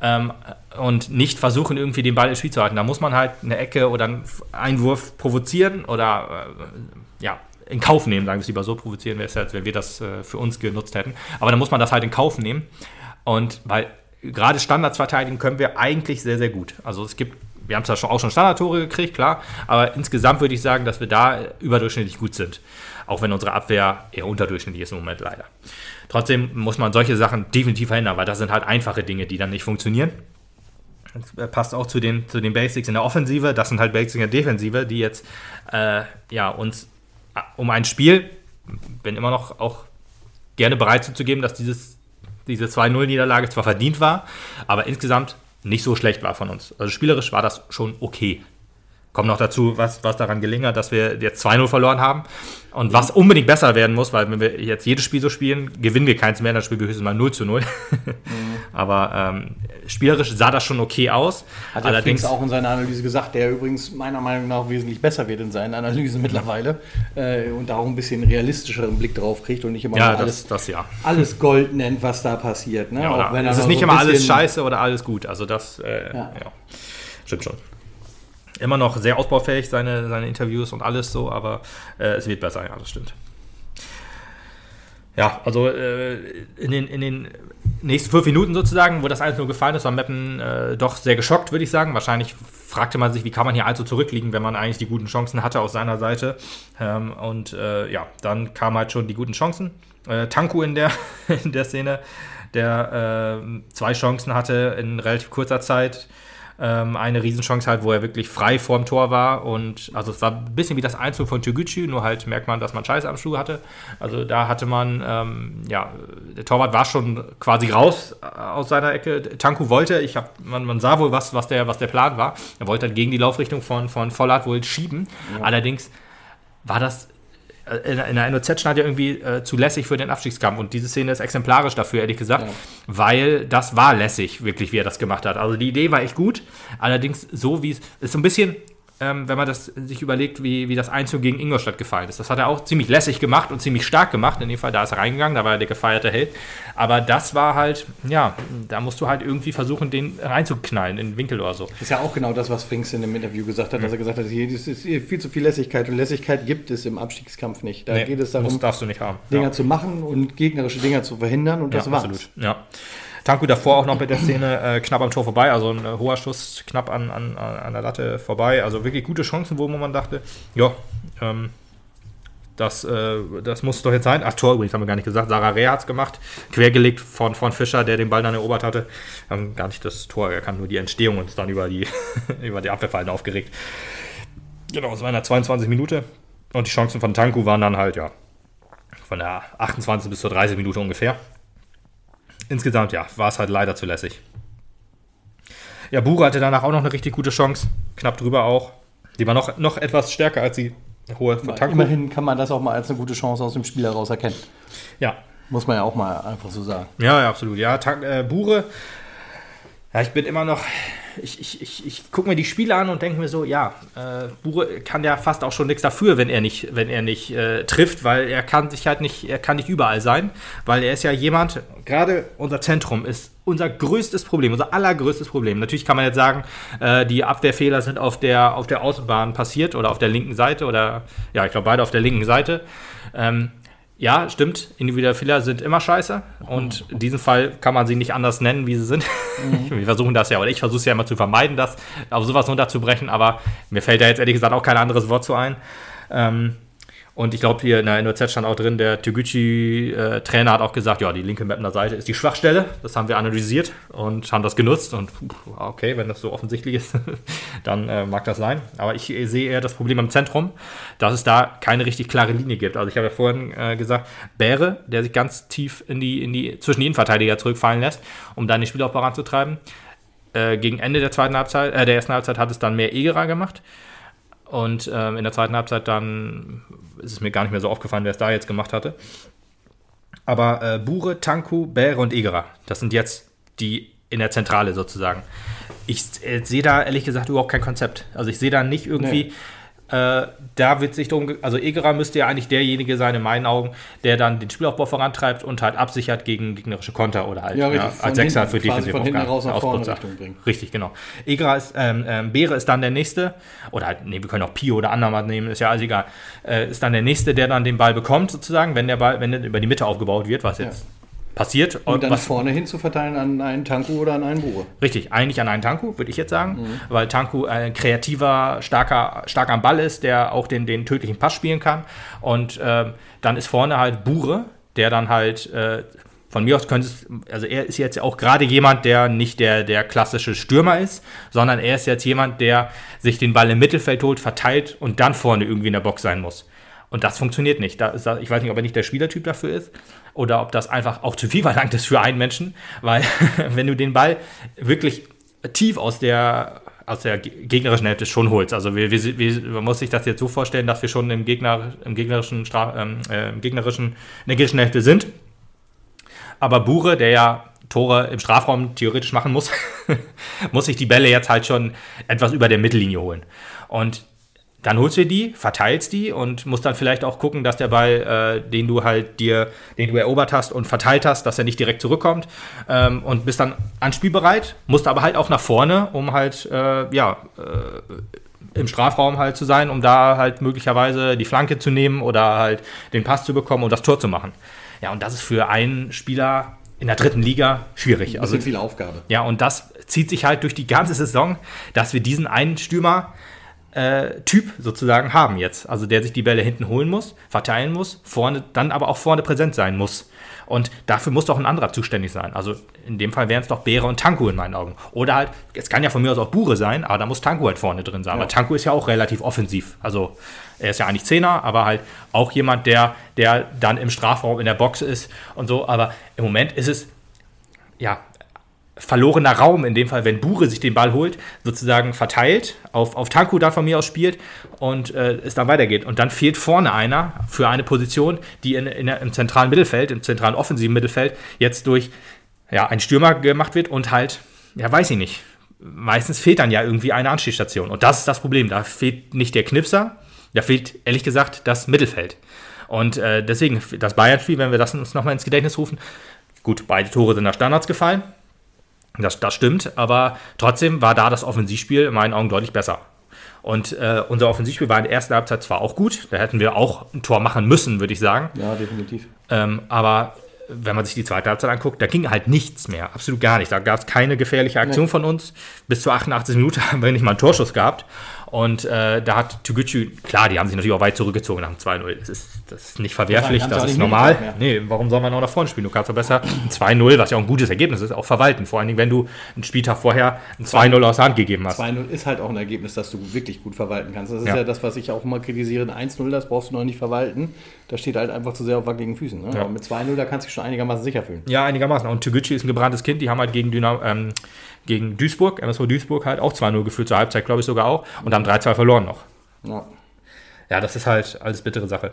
Ähm, und nicht versuchen, irgendwie den Ball ins Spiel zu halten. Da muss man halt eine Ecke oder einen Einwurf provozieren oder äh, ja, in Kauf nehmen, sagen wir es lieber so, provozieren wäre es ja, wenn wir das äh, für uns genutzt hätten. Aber dann muss man das halt in Kauf nehmen. Und weil gerade Standards verteidigen können wir eigentlich sehr, sehr gut. Also es gibt, wir haben zwar schon, auch schon Standardtore gekriegt, klar, aber insgesamt würde ich sagen, dass wir da überdurchschnittlich gut sind. Auch wenn unsere Abwehr eher unterdurchschnittlich ist im Moment leider. Trotzdem muss man solche Sachen definitiv verändern, weil das sind halt einfache Dinge, die dann nicht funktionieren. Das passt auch zu den, zu den Basics in der Offensive. Das sind halt Basics in der Defensive, die jetzt äh, ja, uns äh, um ein Spiel, bin immer noch auch gerne bereit zuzugeben, dass dieses diese 2-0-Niederlage zwar verdient war, aber insgesamt nicht so schlecht war von uns. Also spielerisch war das schon okay. Kommt noch dazu, was, was daran gelingen hat, dass wir jetzt 2-0 verloren haben. Und was unbedingt besser werden muss, weil wenn wir jetzt jedes Spiel so spielen, gewinnen wir keins mehr, dann spielen wir höchstens mal 0 zu 0. mhm. Aber ähm, spielerisch sah das schon okay aus. Hat allerdings auch in seiner Analyse gesagt, der übrigens meiner Meinung nach wesentlich besser wird in seinen Analysen mittlerweile äh, und da auch ein bisschen realistischeren Blick drauf kriegt und nicht immer ja, alles, das, ja. alles Gold nennt, was da passiert. Ne? Ja, es ist nicht so immer alles scheiße oder alles gut. Also das äh, ja. stimmt schon immer noch sehr ausbaufähig, seine, seine Interviews und alles so, aber äh, es wird besser, ja, das stimmt. Ja, also äh, in, den, in den nächsten fünf Minuten sozusagen, wo das alles nur gefallen ist, war Meppen äh, doch sehr geschockt, würde ich sagen. Wahrscheinlich fragte man sich, wie kann man hier also zurückliegen, wenn man eigentlich die guten Chancen hatte aus seiner Seite. Ähm, und äh, ja, dann kamen halt schon die guten Chancen. Äh, Tanku in der, in der Szene, der äh, zwei Chancen hatte in relativ kurzer Zeit ähm, eine Riesenchance halt, wo er wirklich frei vorm Tor war. Und also es war ein bisschen wie das Einzug von Toguchi, nur halt merkt man, dass man Scheiße am Schuh hatte. Also da hatte man, ähm, ja, der Torwart war schon quasi raus äh, aus seiner Ecke. Tanku wollte, ich hab, man, man sah wohl, was, was, der, was der Plan war. Er wollte dann gegen die Laufrichtung von, von Vollert wohl schieben. Ja. Allerdings war das in, in der NOZ stand ja irgendwie äh, zu lässig für den Abstiegskampf. Und diese Szene ist exemplarisch dafür, ehrlich gesagt, ja. weil das war lässig, wirklich, wie er das gemacht hat. Also die Idee war echt gut. Allerdings so, wie es ist so ein bisschen ähm, wenn man das sich überlegt, wie, wie das Einzug gegen Ingolstadt gefallen ist. Das hat er auch ziemlich lässig gemacht und ziemlich stark gemacht. In dem Fall, da ist er reingegangen, da war er der gefeierte Held. Aber das war halt, ja, da musst du halt irgendwie versuchen, den reinzuknallen, in den Winkel oder so. Das ist ja auch genau das, was Frings in dem Interview gesagt hat, mhm. dass er gesagt hat, hier ist viel zu viel Lässigkeit und Lässigkeit gibt es im Abstiegskampf nicht. Da nee, geht es darum, darfst du nicht haben. Dinge ja. zu machen und gegnerische Dinge zu verhindern und das ja, war's. Absolut, ja. Tanku davor auch noch mit der Szene äh, knapp am Tor vorbei, also ein äh, hoher Schuss knapp an, an, an der Latte vorbei. Also wirklich gute Chancen, wo man dachte, ja, ähm, das, äh, das muss doch jetzt sein. Ach, Tor übrigens haben wir gar nicht gesagt. Sarah Reh hat es gemacht. Quergelegt von, von Fischer, der den Ball dann erobert hatte. Haben gar nicht das Tor erkannt, nur die Entstehung und dann über die, über die Abwehrfallen aufgeregt. Genau, es war in der 22 Minute. Und die Chancen von Tanku waren dann halt, ja, von der 28 bis zur 30 Minute ungefähr insgesamt, ja, war es halt leider zu lässig. Ja, Bure hatte danach auch noch eine richtig gute Chance. Knapp drüber auch. Die war noch, noch etwas stärker als die hohe von Tanko. Immerhin kann man das auch mal als eine gute Chance aus dem Spiel heraus erkennen. Ja. Muss man ja auch mal einfach so sagen. Ja, ja absolut. Ja, äh, Bure, ja, ich bin immer noch, ich, ich, ich, ich gucke mir die Spiele an und denke mir so, ja, äh, Bure kann ja fast auch schon nichts dafür, wenn er nicht, wenn er nicht äh, trifft, weil er kann sich halt nicht, er kann nicht überall sein, weil er ist ja jemand, gerade unser Zentrum ist unser größtes Problem, unser allergrößtes Problem. Natürlich kann man jetzt sagen, äh, die Abwehrfehler sind auf der, auf der Außenbahn passiert oder auf der linken Seite oder, ja, ich glaube beide auf der linken Seite. Ähm, ja, stimmt. Individuelle Fehler sind immer scheiße. Und in diesem Fall kann man sie nicht anders nennen, wie sie sind. Mhm. Wir versuchen das ja, oder ich versuche es ja immer zu vermeiden, das auf sowas runterzubrechen. Aber mir fällt da jetzt ehrlich gesagt auch kein anderes Wort zu ein. Ähm, und ich glaube, hier in der NOZ stand auch drin, der Toguchi-Trainer äh, hat auch gesagt, ja, die linke Mapner Seite ist die Schwachstelle. Das haben wir analysiert und haben das genutzt. Und okay, wenn das so offensichtlich ist, dann äh, mag das sein. Aber ich sehe eher das Problem im Zentrum, dass es da keine richtig klare Linie gibt. Also ich habe ja vorhin äh, gesagt, Bäre, der sich ganz tief in die, in die, zwischen die Innenverteidiger zurückfallen lässt, um dann den Spielaufbau ranzutreiben. Äh, gegen Ende der zweiten Halbzeit, äh, der ersten Halbzeit hat es dann mehr Egerer gemacht. Und ähm, in der zweiten Halbzeit dann ist es mir gar nicht mehr so aufgefallen, wer es da jetzt gemacht hatte. Aber äh, Bure, Tanku, Bäre und Egerer, das sind jetzt die in der Zentrale sozusagen. Ich äh, sehe da ehrlich gesagt überhaupt kein Konzept. Also ich sehe da nicht irgendwie, nee. Äh, da wird sich drum, also Egerer müsste ja eigentlich derjenige sein, in meinen Augen, der dann den Spielaufbau vorantreibt und halt absichert gegen gegnerische Konter oder halt ja, ja, als Sechser für defensive von hinten raus nach vorne Richtung bringen. Richtig, genau. Egerer ist, ähm, ähm, Beere ist dann der Nächste, oder halt, nee, wir können auch Pio oder Andermatt nehmen, ist ja alles egal, äh, ist dann der Nächste, der dann den Ball bekommt sozusagen, wenn der Ball, wenn der über die Mitte aufgebaut wird, was jetzt passiert. Und dann was, vorne hin zu verteilen an einen Tanku oder an einen Bure. Richtig, eigentlich an einen Tanku, würde ich jetzt sagen, mhm. weil Tanku ein kreativer, starker, stark am Ball ist, der auch den, den tödlichen Pass spielen kann. Und äh, dann ist vorne halt Bure, der dann halt äh, von mir aus könnte es, also er ist jetzt auch gerade jemand, der nicht der, der klassische Stürmer ist, sondern er ist jetzt jemand, der sich den Ball im Mittelfeld holt, verteilt und dann vorne irgendwie in der Box sein muss. Und das funktioniert nicht. Da ist, ich weiß nicht, ob er nicht der Spielertyp dafür ist oder ob das einfach auch zu viel verlangt ist für einen Menschen, weil wenn du den Ball wirklich tief aus der aus der gegnerischen Hälfte schon holst. Also wir, wir, wir, man muss sich das jetzt so vorstellen, dass wir schon im, Gegner, im gegnerischen, ähm, äh, im gegnerischen, in der gegnerischen Hälfte sind. Aber Bure, der ja Tore im Strafraum theoretisch machen muss, muss sich die Bälle jetzt halt schon etwas über der Mittellinie holen. Und dann holst du die, verteilst die und musst dann vielleicht auch gucken, dass der Ball, äh, den du halt dir, den du erobert hast und verteilt hast, dass er nicht direkt zurückkommt ähm, und bist dann anspielbereit, musst aber halt auch nach vorne, um halt, äh, ja, äh, im Strafraum halt zu sein, um da halt möglicherweise die Flanke zu nehmen oder halt den Pass zu bekommen und das Tor zu machen. Ja, und das ist für einen Spieler in der dritten Liga schwierig. Also, viel Aufgabe. Ja, und das zieht sich halt durch die ganze Saison, dass wir diesen einen Stürmer äh, Typ sozusagen haben jetzt. Also der sich die Bälle hinten holen muss, verteilen muss, vorne, dann aber auch vorne präsent sein muss. Und dafür muss doch ein anderer zuständig sein. Also in dem Fall wären es doch Beere und Tanku in meinen Augen. Oder halt, es kann ja von mir aus auch Bure sein, aber da muss Tanku halt vorne drin sein. Ja. Aber Tanku ist ja auch relativ offensiv. Also er ist ja eigentlich Zehner, aber halt auch jemand, der, der dann im Strafraum in der Box ist und so. Aber im Moment ist es, ja, verlorener Raum, in dem Fall, wenn Bure sich den Ball holt, sozusagen verteilt, auf, auf Tanku dann von mir aus spielt und äh, es dann weitergeht. Und dann fehlt vorne einer für eine Position, die in, in, im zentralen Mittelfeld, im zentralen offensiven Mittelfeld jetzt durch ja, einen Stürmer gemacht wird und halt, ja, weiß ich nicht. Meistens fehlt dann ja irgendwie eine Anstiegsstation. Und das ist das Problem. Da fehlt nicht der Knipser, da fehlt ehrlich gesagt das Mittelfeld. Und äh, deswegen, das Bayern-Spiel, wenn wir das uns nochmal ins Gedächtnis rufen, gut, beide Tore sind nach Standards gefallen das, das stimmt, aber trotzdem war da das Offensivspiel in meinen Augen deutlich besser. Und äh, unser Offensivspiel war in der ersten Halbzeit zwar auch gut, da hätten wir auch ein Tor machen müssen, würde ich sagen. Ja, definitiv. Ähm, aber wenn man sich die zweite Halbzeit anguckt, da ging halt nichts mehr, absolut gar nicht. Da gab es keine gefährliche Aktion nee. von uns. Bis zur 88 Minute haben wir nicht mal einen Torschuss gehabt. Und äh, da hat Toguchi, klar, die haben sich natürlich auch weit zurückgezogen nach dem 2-0. Das ist, das ist nicht verwerflich, das, ist normal. Nee, warum soll man auch nach vorne spielen? Du kannst doch besser ein 2-0, was ja auch ein gutes Ergebnis ist, auch verwalten. Vor allen Dingen, wenn du einen Spieltag vorher ein 2-0 aus der Hand gegeben hast. 2-0 ist halt auch ein Ergebnis, das du wirklich gut verwalten kannst. Das ist ja, ja das, was ich auch immer kritisiere. Ein 1-0, das brauchst du noch nicht verwalten. Das steht halt einfach zu sehr auf wackeligen Füßen. Ne? Ja. Aber mit 2-0, da kannst du dich schon einigermaßen sicher fühlen. Ja, einigermaßen. Und Toguchi ist ein gebranntes Kind. Die haben halt gegen Dynamo, ähm, gegen Duisburg, MSV Duisburg halt auch 2-0 geführt zur Halbzeit, glaube ich sogar auch. Und haben 3-2 verloren noch. Ja. ja, das ist halt alles bittere Sache.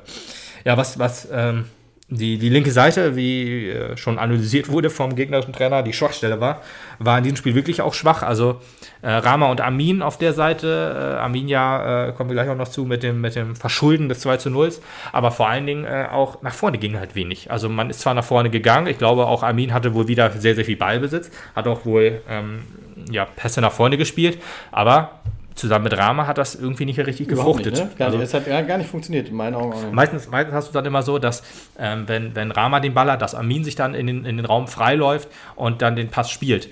Ja, was, was ähm, die, die linke Seite, wie äh, schon analysiert wurde vom gegnerischen Trainer, die Schwachstelle war, war in diesem Spiel wirklich auch schwach. Also äh, Rama und Amin auf der Seite. Äh, Amin ja, äh, kommen wir gleich auch noch zu, mit dem, mit dem Verschulden des 2 zu 0. Aber vor allen Dingen äh, auch nach vorne ging halt wenig. Also man ist zwar nach vorne gegangen, ich glaube auch Amin hatte wohl wieder sehr, sehr viel Ballbesitz, hat auch wohl ähm, ja, Pässe nach vorne gespielt, aber zusammen mit Rama hat das irgendwie nicht richtig gefruchtet. Nicht, ne? also, es hat gar nicht funktioniert, in meinen Augen. Meistens, meistens hast du dann immer so, dass ähm, wenn, wenn Rama den Ball hat, dass Amin sich dann in den, in den Raum freiläuft und dann den Pass spielt.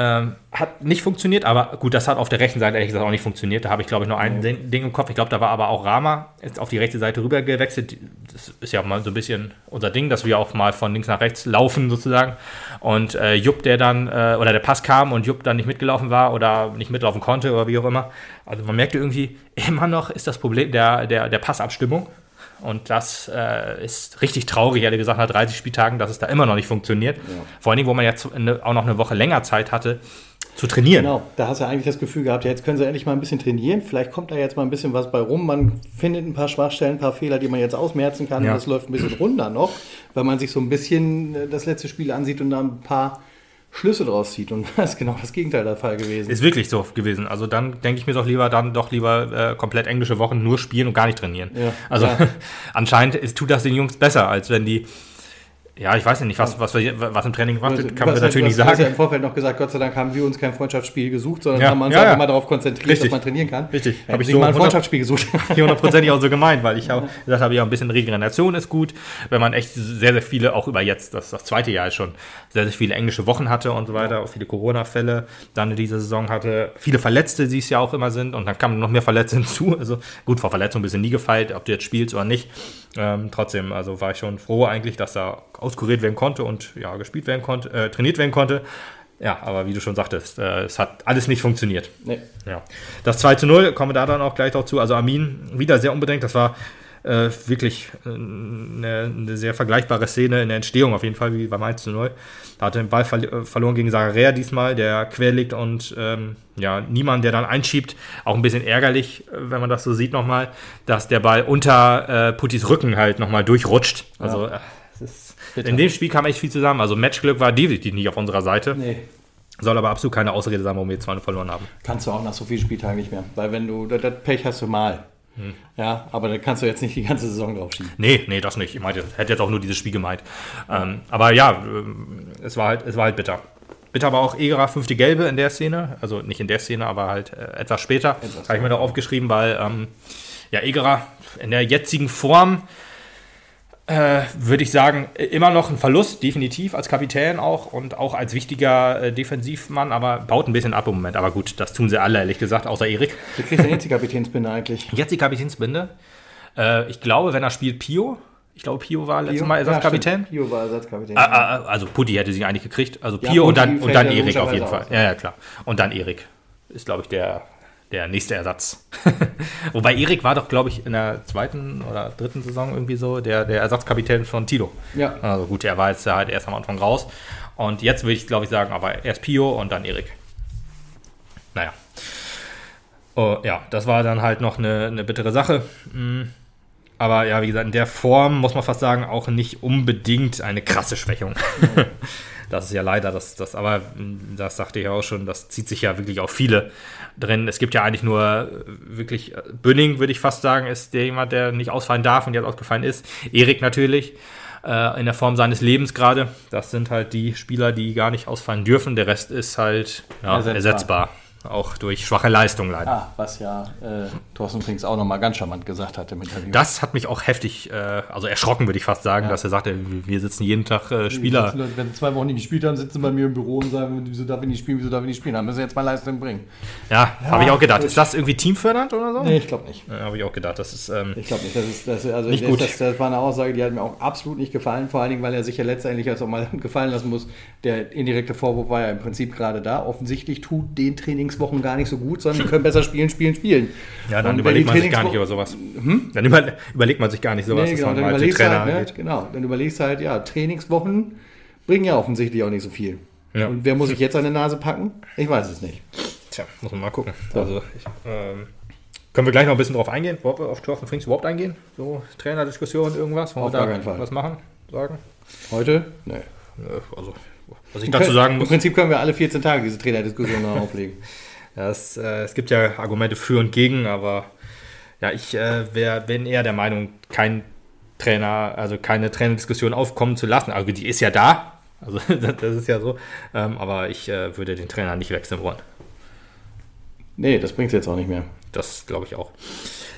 Ähm, hat nicht funktioniert, aber gut, das hat auf der rechten Seite ehrlich gesagt auch nicht funktioniert. Da habe ich, glaube ich, nur ein ja. Ding im Kopf. Ich glaube, da war aber auch Rama jetzt auf die rechte Seite rüber gewechselt. Das ist ja auch mal so ein bisschen unser Ding, dass wir auch mal von links nach rechts laufen sozusagen. Und äh, Jupp, der dann, äh, oder der Pass kam und Jupp dann nicht mitgelaufen war oder nicht mitlaufen konnte oder wie auch immer. Also man merkte irgendwie, immer noch ist das Problem der, der, der Passabstimmung. Und das äh, ist richtig traurig, ehrlich gesagt, nach 30 Spieltagen, dass es da immer noch nicht funktioniert. Ja. Vor allen Dingen, wo man jetzt auch noch eine Woche länger Zeit hatte, zu trainieren. Genau, da hast du eigentlich das Gefühl gehabt, ja, jetzt können sie endlich mal ein bisschen trainieren. Vielleicht kommt da jetzt mal ein bisschen was bei rum. Man findet ein paar Schwachstellen, ein paar Fehler, die man jetzt ausmerzen kann. Ja. Und das läuft ein bisschen runter noch, weil man sich so ein bisschen äh, das letzte Spiel ansieht und da ein paar Schlüsse draus zieht. Und das ist genau das Gegenteil der Fall gewesen. Ist wirklich so gewesen. Also dann denke ich mir doch lieber, dann doch lieber äh, komplett englische Wochen nur spielen und gar nicht trainieren. Ja, also ja. anscheinend ist, tut das den Jungs besser, als wenn die ja, ich weiß nicht, was, was, was im Training gemacht wird, kann man natürlich nicht sagen. Du hast ja im Vorfeld noch gesagt, Gott sei Dank haben wir uns kein Freundschaftsspiel gesucht, sondern ja, haben uns ja, ja. immer darauf konzentriert, Richtig. dass man trainieren kann. Richtig. Habe ich so mal ein Freundschaftsspiel gesucht. Hier hundertprozentig auch so gemeint, weil ich auch gesagt habe, ja, ein bisschen Regeneration ist gut, wenn man echt sehr, sehr viele, auch über jetzt, das, das zweite Jahr schon, sehr, sehr viele englische Wochen hatte und so weiter, auch viele Corona-Fälle dann in dieser Saison hatte, viele Verletzte, die es ja auch immer sind und dann kamen noch mehr Verletzte hinzu. Also gut, vor Verletzung bist du nie gefeilt, ob du jetzt spielst oder nicht. Ähm, trotzdem, also war ich schon froh eigentlich, dass da auskuriert werden konnte und ja, gespielt werden konnte, äh, trainiert werden konnte. Ja, aber wie du schon sagtest, äh, es hat alles nicht funktioniert. Nee. Ja. Das 2 zu 0, kommen wir da dann auch gleich dazu. Also Armin wieder sehr unbedingt. Das war äh, wirklich eine, eine, sehr vergleichbare Szene in der Entstehung, auf jeden Fall wie beim 1 zu 0. Da hat er den Ball ver äh, verloren gegen Sararea diesmal, der quer liegt und ähm, ja, niemand, der dann einschiebt. Auch ein bisschen ärgerlich, äh, wenn man das so sieht nochmal, dass der Ball unter äh, Puttis Rücken halt nochmal durchrutscht. Also ja. Äh, in dem Spiel kam echt viel zusammen. Also Matchglück war definitiv nicht auf unserer Seite. Nee. Soll aber absolut keine Ausrede sein, warum wir jetzt 2 verloren haben. Kannst du auch nach so vielen Spieltagen nicht mehr. Weil wenn du, das, Pech hast du mal. Hm. Ja, aber da kannst du jetzt nicht die ganze Saison drauf schieben. Nee, nee, das nicht. Ich meinte, hätte jetzt auch nur dieses Spiel gemeint. Ähm, aber ja, äh, es war halt, es war halt bitter. Bitter war auch Egera fünfte Gelbe in der Szene. Also nicht in der Szene, aber halt äh, etwas später. Habe ich mir da aufgeschrieben, weil ähm, ja, Egera in der jetzigen Form äh, würde ich sagen, immer noch ein Verlust, definitiv als Kapitän auch und auch als wichtiger äh, Defensivmann, aber baut ein bisschen ab im Moment. Aber gut, das tun sie alle, ehrlich gesagt, außer Erik. Wie kriegt denn jetzt die Kapitänsbinde eigentlich? Jetzt die Kapitänsbinde. Äh, ich glaube, wenn er spielt, Pio. Ich glaube, Pio war letztes Mal Ersatzkapitän. Ja, Pio war Ersatzkapitän. Ah, ah, ah, also Putti hätte sie eigentlich gekriegt. Also Pio ja, und dann, und dann Erik auf jeden Fall. Ja, ja, klar. Und dann Erik ist, glaube ich, der der nächste Ersatz. Wobei Erik war doch, glaube ich, in der zweiten oder dritten Saison irgendwie so der, der Ersatzkapitän von Tilo. Ja. Also gut, er war jetzt halt erst am Anfang raus. Und jetzt würde ich, glaube ich, sagen, aber erst Pio und dann Erik. Naja. Oh, ja, das war dann halt noch eine, eine bittere Sache. Mhm. Aber ja, wie gesagt, in der Form muss man fast sagen, auch nicht unbedingt eine krasse Schwächung. Das ist ja leider das, das aber das sagte ich auch schon, das zieht sich ja wirklich auf viele drin. Es gibt ja eigentlich nur äh, wirklich, äh, Bünning, würde ich fast sagen, ist der jemand, der nicht ausfallen darf und jetzt ausgefallen ist. Erik natürlich äh, in der Form seines Lebens gerade. Das sind halt die Spieler, die gar nicht ausfallen dürfen. Der Rest ist halt ja, ersetzbar. ersetzbar auch durch schwache Leistung leider. Ah, was ja äh, Thorsten Frings auch nochmal ganz charmant gesagt hat im Interview. Das hat mich auch heftig, äh, also erschrocken würde ich fast sagen, ja. dass er sagte, wir sitzen jeden Tag äh, Spieler. Sitzen, wenn sie zwei Wochen nicht gespielt haben, sitzen bei mir im Büro und sagen, wieso darf ich nicht spielen, wieso darf ich nicht spielen, dann müssen wir jetzt mal Leistung bringen. Ja, ja habe ich auch gedacht. Ist das irgendwie teamfördernd oder so? Nee, ich glaube nicht. Habe ich auch gedacht. Das ist, ähm, ich glaube nicht. Das, ist, das, also nicht gut. Das, das, war eine Aussage, die hat mir auch absolut nicht gefallen, vor allen Dingen, weil er sich ja letztendlich auch mal gefallen lassen muss. Der indirekte Vorwurf war ja im Prinzip gerade da. Offensichtlich tut den Trainingswochen gar nicht so gut sondern die können besser spielen, spielen, spielen. Ja, dann und überlegt man sich gar nicht über sowas. Hm? Dann über, überlegt man sich gar nicht sowas, nee, genau, dann halt überlegst halt, ne, Genau, dann überlegst halt, ja, Trainingswochen bringen ja offensichtlich auch nicht so viel. Ja. Und wer muss sich jetzt an der Nase packen? Ich weiß es nicht. Tja, muss man mal gucken. So. Also, ich, ähm, können wir gleich noch ein bisschen drauf eingehen, auf Thorsten Frings überhaupt eingehen? So Trainerdiskussion, irgendwas? Wollen auf wir da Fall. was machen, sagen? Heute? Nee. Also, was ich dazu sagen muss. Im Prinzip können wir alle 14 Tage diese Trainerdiskussion auflegen. Ja, es, äh, es gibt ja Argumente für und gegen, aber ja, ich äh, wär, bin eher der Meinung, kein Trainer, also keine Trainerdiskussion aufkommen zu lassen. Also die ist ja da, also das ist ja so, ähm, aber ich äh, würde den Trainer nicht wechseln wollen. Nee, das bringt es jetzt auch nicht mehr. Das glaube ich auch.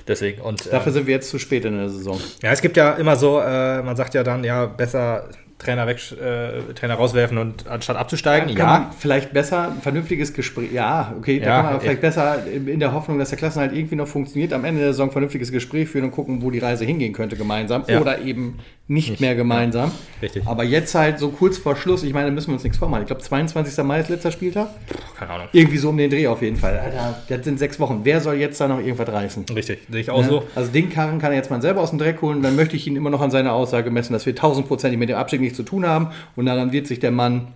Deswegen und dafür äh, sind wir jetzt zu spät in der Saison. Ja, es gibt ja immer so, äh, man sagt ja dann, ja besser Trainer weg, äh, Trainer rauswerfen und anstatt abzusteigen. Ja, ja. vielleicht besser ein vernünftiges Gespräch. Ja, okay, da ja, kann man aber vielleicht besser in der Hoffnung, dass der Klassen halt irgendwie noch funktioniert, am Ende der Saison ein vernünftiges Gespräch führen und gucken, wo die Reise hingehen könnte gemeinsam ja. oder eben nicht, nicht. mehr gemeinsam. Richtig. Aber jetzt halt so kurz vor Schluss, ich meine, da müssen wir uns nichts vormachen. Ich glaube, 22. Mai ist letzter Spieltag. Keine Ahnung. Irgendwie so um den Dreh auf jeden Fall. Alter, das sind sechs Wochen. Wer soll jetzt da noch irgendwas reißen? Richtig, sehe ich auch ne? so. Also den Karren kann er jetzt mal selber aus dem Dreck holen. Dann möchte ich ihn immer noch an seiner Aussage messen, dass wir tausendprozentig mit dem Abstieg nichts zu tun haben und daran wird sich der Mann